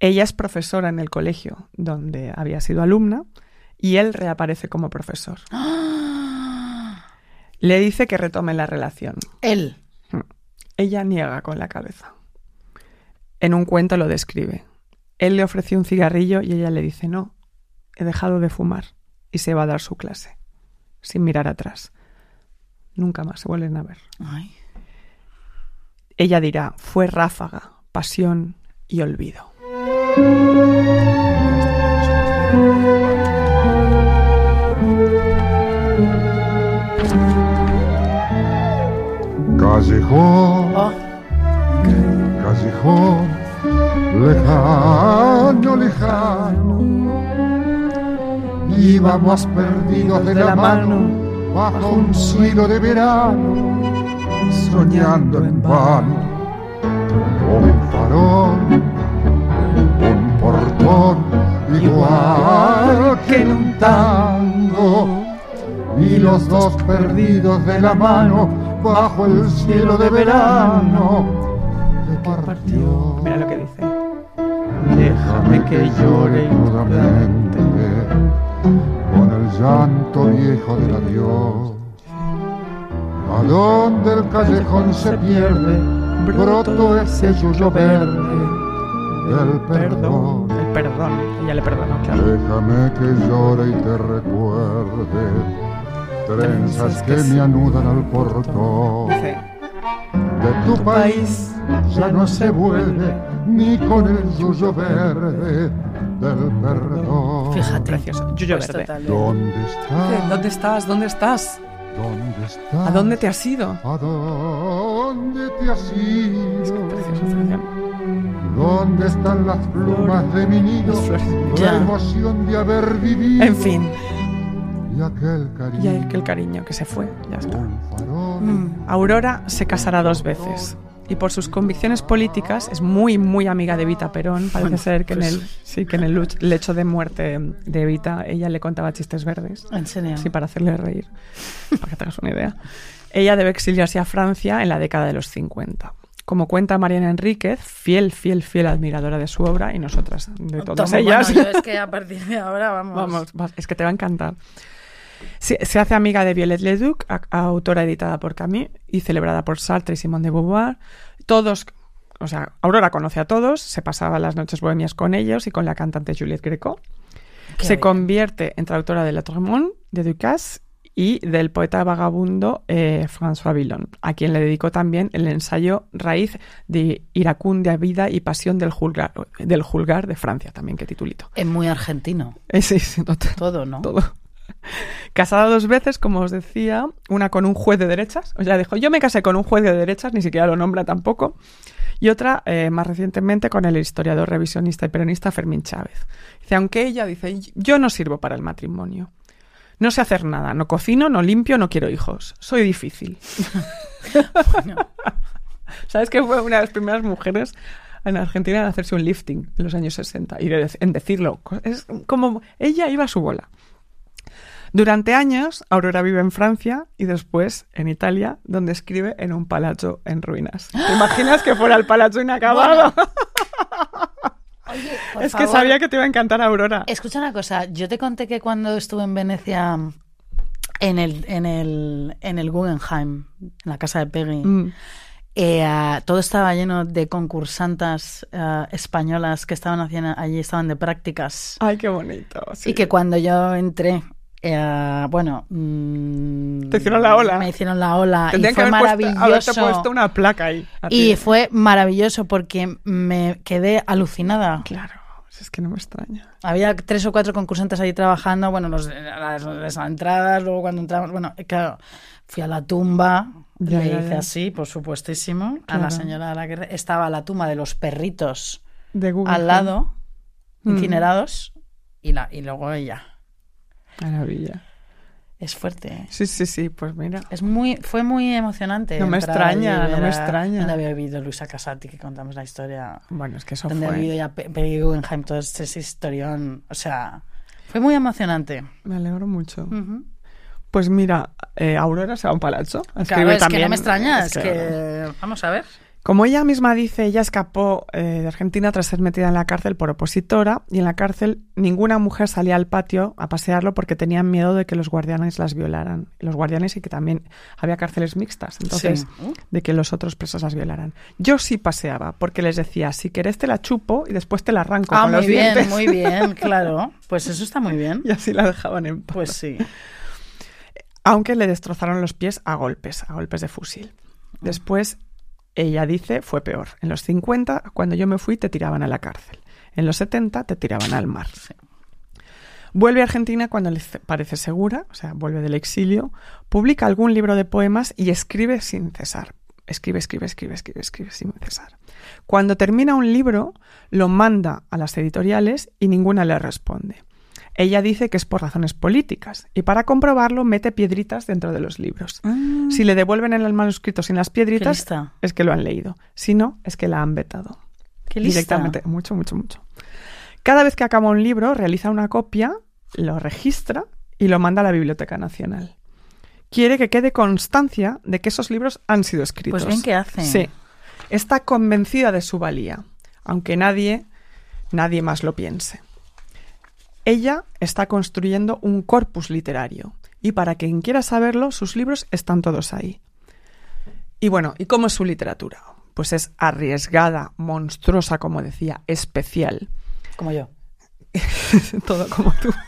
ella es profesora en el colegio donde había sido alumna y él reaparece como profesor. Le dice que retome la relación. Él. Ella niega con la cabeza. En un cuento lo describe. Él le ofreció un cigarrillo y ella le dice no, he dejado de fumar y se va a dar su clase, sin mirar atrás. Nunca más se vuelven a ver. Ay. Ella dirá, fue ráfaga, pasión y olvido. Callejón, Oh, callejón, lejano, lejano. Íbamos perdidos de la mano bajo un cielo de verano, soñando en vano. Un farol, un portón, igual que en un tango. Y los dos perdidos de la mano bajo el cielo de verano. Mira lo que dice. Déjame que llore inmudamente con el llanto viejo del adiós. A donde el callejón se pierde, broto ese yuyo verde del Perdón. perdón. El perdón. Ella le perdonó, claro. Déjame que llore y te recuerde trenzas que me anudan al portón. De tu país ya no se vuelve ni con el yuyo verde del perdón. fíjate. precioso. Yuyo Pues verde. total, ¿Dónde estás? ¿Dónde estás? ¿Dónde estás? ¿Dónde estás? ¿A dónde te has ido? ¿A dónde te has ido? Preciosa canción. ¿Dónde están las plumas de mi nido? La emoción de haber vivido. En fin, Y aquel cariño. y aquel cariño que se fue, ya está. Mm. Aurora se casará dos veces. Y por sus convicciones políticas es muy, muy amiga de Evita Perón. Parece Bueno, ser que, en pues- el, sí, que en el lecho de muerte de Evita ella le contaba chistes verdes. En serio. Sí, para hacerle reír, para que tengas una idea. Ella debe exiliarse a Francia en la década de los 50. Como cuenta Mariana Enríquez, fiel, fiel, fiel admiradora de su obra y nosotras de todas ellas. bueno, yo es que a partir de ahora vamos. Vamos, es que te va a encantar. Se, se hace amiga de Violette Leduc, a- autora editada por Camille y celebrada por Sartre y Simone de Beauvoir. Todos, o sea, Aurora conoce a todos, se pasaba las noches bohemias con ellos y con la cantante Juliette Greco. Qué se bien. convierte en traductora de La Tremont, de Ducasse y del poeta vagabundo eh, François Villon, a quien le dedicó también el ensayo Raíz de Iracundia Vida y Pasión del Julgar, del Julgar de Francia, también qué titulito. Es muy argentino. Sí, sí, total Todo, ¿no? todo. Casada dos veces, como os decía, una con un juez de derechas. O sea, dijo, yo me casé con un juez de derechas, ni siquiera lo nombra tampoco. Y otra, eh, más recientemente, con el historiador revisionista y peronista Fermín Chávez. Dice, aunque ella dice, yo no sirvo para el matrimonio. No sé hacer nada, no cocino, no limpio, no quiero hijos. Soy difícil. Bueno, ¿Sabes que fue una de las primeras mujeres en Argentina en hacerse un lifting en los años 60? Y de- en decirlo. Es como ella iba a su bola. Durante años, Aurora vive en Francia y después en Italia, donde escribe en un palazzo en ruinas. ¿Te imaginas que fuera el palazzo inacabado? Oye, por es que sabía que te iba a encantar Aurora. Escucha una cosa, yo te conté que cuando estuve en Venecia en el, en el, en el Guggenheim, en la casa de Peggy, Mm. eh, todo estaba lleno de concursantas ah, españolas que estaban haciendo allí, estaban de prácticas. Ay, qué bonito. sí. Y que cuando yo entré, eh, bueno, mm, Te hicieron la ola. Me hicieron la ola y Tendrían que fue haber puesto, maravilloso. haberte puesto una placa ahí. ti. Y fue maravilloso porque me quedé alucinada. Claro, es que no me extraña. Había tres o cuatro concursantes ahí trabajando, bueno, los, las, las entradas, luego cuando entramos, bueno, claro, fui a la tumba, Ya, le ya, hice ya. así, por supuestísimo, a la señora a la que re- estaba la tumba de los perritos De al lado, Mm. incinerados, y, la, y luego ella. Maravilla. Es fuerte, ¿eh? Sí, sí, sí, pues mira. Es muy, fue muy emocionante. No me extraña, no me extraña. Donde había vivido Luisa Casati, que contamos la historia. Bueno, es que eso donde había vivido fue. ya Pe- Peggy Guggenheim, todo ese historión. O sea, fue muy emocionante. Me alegro mucho. Ujú. Pues mira, eh, Aurora se va a un palazzo. Claro, Escribe es que también- no me extraña, es, es que... que- Vamos a ver. Como ella misma dice, ella escapó eh, de Argentina tras ser metida en la cárcel por opositora y en la cárcel ninguna mujer salía al patio a pasearlo porque tenían miedo de que los guardianes las violaran. Los guardianes y que también había cárceles mixtas, entonces Sí. de que los otros presos las violaran. Yo sí paseaba porque les decía, si querés te la chupo y después te la arranco Ah, con muy los bien, dientes. muy bien, claro. Pues eso está muy bien. Y así la dejaban en paz. Pues sí. aunque le destrozaron los pies a golpes, a golpes de fusil. Después, ella dice, fue peor. En los 50, cuando yo me fui, te tiraban a la cárcel. En los 70, te tiraban al mar. Vuelve a Argentina cuando le ce- parece segura, o sea, vuelve del exilio, publica algún libro de poemas y escribe sin cesar. Escribe, escribe, escribe, escribe, escribe sin cesar. Cuando termina un libro, lo manda a las editoriales y ninguna le responde. Ella dice que es por razones políticas y para comprobarlo mete piedritas dentro de los libros. Si le devuelven el manuscrito sin las piedritas, es que lo han leído. Si no, es que la han vetado. Qué lista. Directamente. Mucho, mucho, mucho. Cada vez que acaba un libro, realiza una copia, lo registra y lo manda a la Biblioteca Nacional. Quiere que quede constancia de que esos libros han sido escritos. Pues bien que hace. Sí. Está convencida de su valía, aunque nadie, nadie más lo piense. Ella está construyendo un corpus literario y para quien quiera saberlo, sus libros están todos ahí. Y bueno, ¿y cómo es su literatura? Pues es arriesgada, monstruosa, como decía, especial. Como yo. Todo como tú.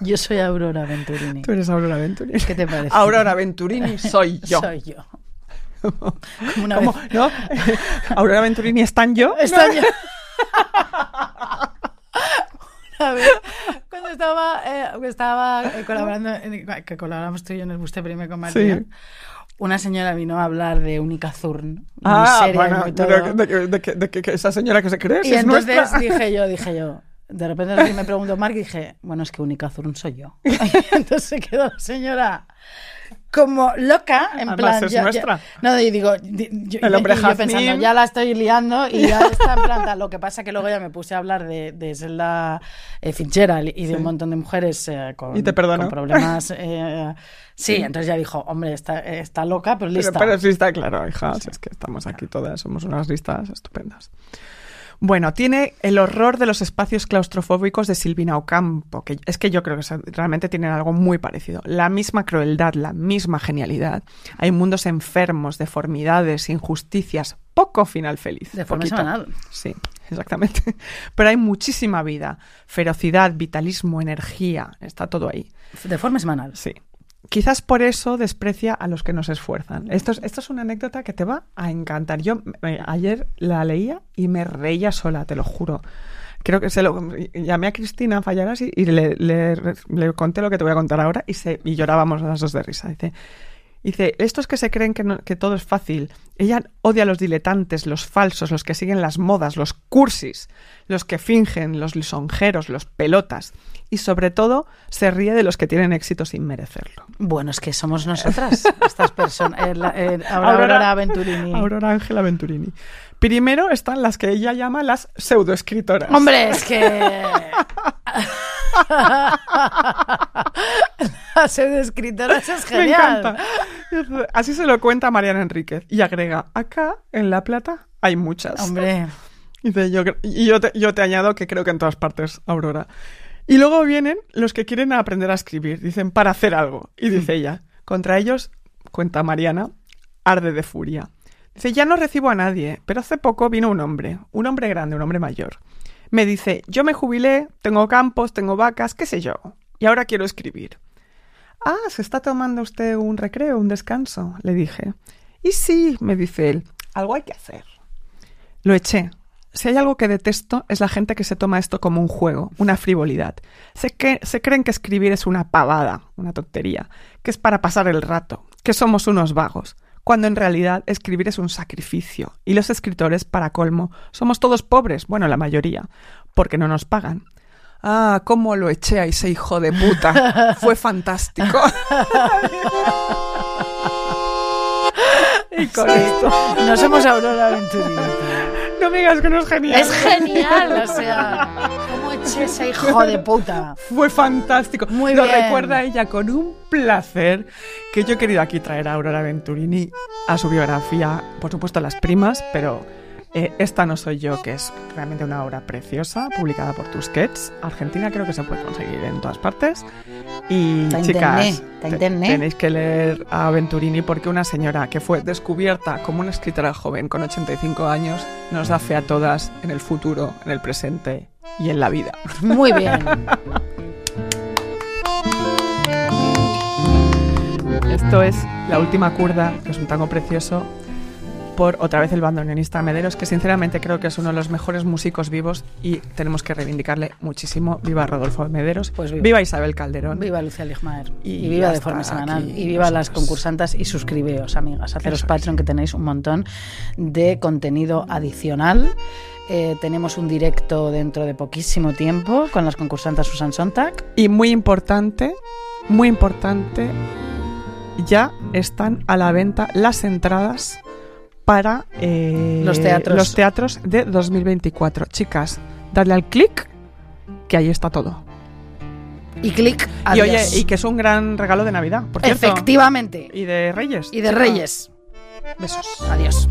Yo soy Aurora Venturini. Tú eres Aurora Venturini. ¿Qué te parece? Aurora Venturini soy yo. Soy yo. Como una ¿Cómo? vez. ¿No? Aurora Venturini es tan yo. Está yo. Vez, cuando estaba, eh, estaba eh, colaborando, en- que colaboramos tú y yo en el Buste Prime con María, Sí. una señora vino a hablar de Única Zurn. muy Ah, seria bueno, muy de, de- de- de que- esa señora que se cree, si Y es entonces nuestra. dije yo, dije yo, de repente me preguntó Mark y dije, bueno, es que Única Zurn soy yo. Y entonces se quedó la señora como loca, en Además, plan... es nuestra. no, y digo, di- yo, El hombre y yo jazmín. pensando, ya la estoy liando y ya está en plan tal. Lo que pasa que luego ya me puse a hablar de, de Zelda eh, Fitzgerald y de Sí. un montón de mujeres eh, con, Y te perdonó. con problemas. eh, sí, entonces ya dijo, hombre, está, está loca, pero lista. Pero, pero sí está claro, hija. si es que estamos aquí todas, somos unas listas estupendas. Bueno, tiene el horror de los espacios claustrofóbicos de Silvina Ocampo, que es que yo creo que realmente tienen algo muy parecido. La misma crueldad, la misma genialidad. Hay mundos enfermos, deformidades, injusticias, poco final feliz. De forma semanal. Sí, exactamente. Pero hay muchísima vida, ferocidad, vitalismo, energía, está todo ahí. De forma semanal. Sí. Quizás por eso desprecia a los que no se esfuerzan. Esto es, esto es una anécdota que te va a encantar. Yo ayer la leía y me reía sola, te lo juro. Creo que se lo llamé a Cristina Fallaras y, le, le- conté lo que te voy a contar ahora y, se, y llorábamos las dos de risa. Dice, Dice, estos que se creen que, no- que todo es fácil, ella odia a los diletantes, los falsos, los que siguen las modas, los cursis, los que fingen, los lisonjeros, los pelotas. Y sobre todo, se ríe de los que tienen éxito sin merecerlo. Bueno, es que somos nosotras, estas personas. eh, eh, Aurora, Aurora Venturini. Aurora Ángela Venturini. Primero están las que ella llama las pseudoescritoras. Hombre, es que. Es Me genial. encanta. Así se lo cuenta Mariana Enríquez. Y agrega, acá, en La Plata, hay muchas. Hombre. Dice, yo, y te, yo te añado que creo que en todas partes, Aurora. Y luego vienen los que quieren aprender a escribir. Dicen, para hacer algo. Y dice ella, contra ellos, cuenta Mariana, arde de furia. Dice, ya no recibo a nadie, pero hace poco vino un hombre, un hombre grande, un hombre mayor. Me dice, yo me jubilé, tengo campos, tengo vacas, qué sé yo, y ahora quiero escribir. Ah, ¿se está tomando usted un recreo, un descanso? Le dije. Y sí, me dice él, algo hay que hacer. Lo eché. Si hay algo que detesto es la gente que se toma esto como un juego, una frivolidad. Se, que, se creen que escribir es una pavada, una tontería, que es para pasar el rato, que somos unos vagos, cuando en realidad escribir es un sacrificio. Y los escritores, para colmo, somos todos pobres, bueno, la mayoría, porque no nos pagan. Ah, cómo lo eché a ese hijo de puta. Fue fantástico. y con esto. No somos Aurora Venturini. No me digas que no es genial. Es genial, o sea. ¿Cómo eché ese hijo de puta? Fue fantástico. Muy Lo bien. recuerda ella con un placer que yo he querido aquí traer a Aurora Venturini a su biografía, por supuesto a las primas, pero eh, esta no soy yo, que es realmente una obra preciosa, publicada por Tusquets. Argentina creo que se puede conseguir en todas partes. Y Está chicas, internet, está en te- internet. tenéis que leer a Venturini porque una señora que fue descubierta como una escritora joven con 85 años nos da fe a todas en el futuro, en el presente y en la vida. Muy bien. Esto es La Última Curda, que es un tango precioso, por otra vez el bandoneonista Mederos, que sinceramente creo que es uno de los mejores músicos vivos y tenemos que reivindicarle muchísimo. Viva Rodolfo Mederos, Pues viva. Isabel Calderón. Viva Lucia Ligmaer. Y Y, viva de forma semanal. aquí Y viva las nosotros. concursantes y suscribeos, amigas. Haceros Eso es. Patreon, que tenéis un montón de contenido adicional. Eh, tenemos un directo dentro de poquísimo tiempo con las concursantes Susan Sontag. Y muy importante, muy importante, ya están a la venta las entradas para eh, Los teatros. los teatros de 2024. Chicas, dadle al clic, que ahí está todo. Y clic. Y oye, y que es un gran regalo de Navidad, por cierto. Efectivamente. Y de Reyes. Y de. Reyes. Besos. Adiós.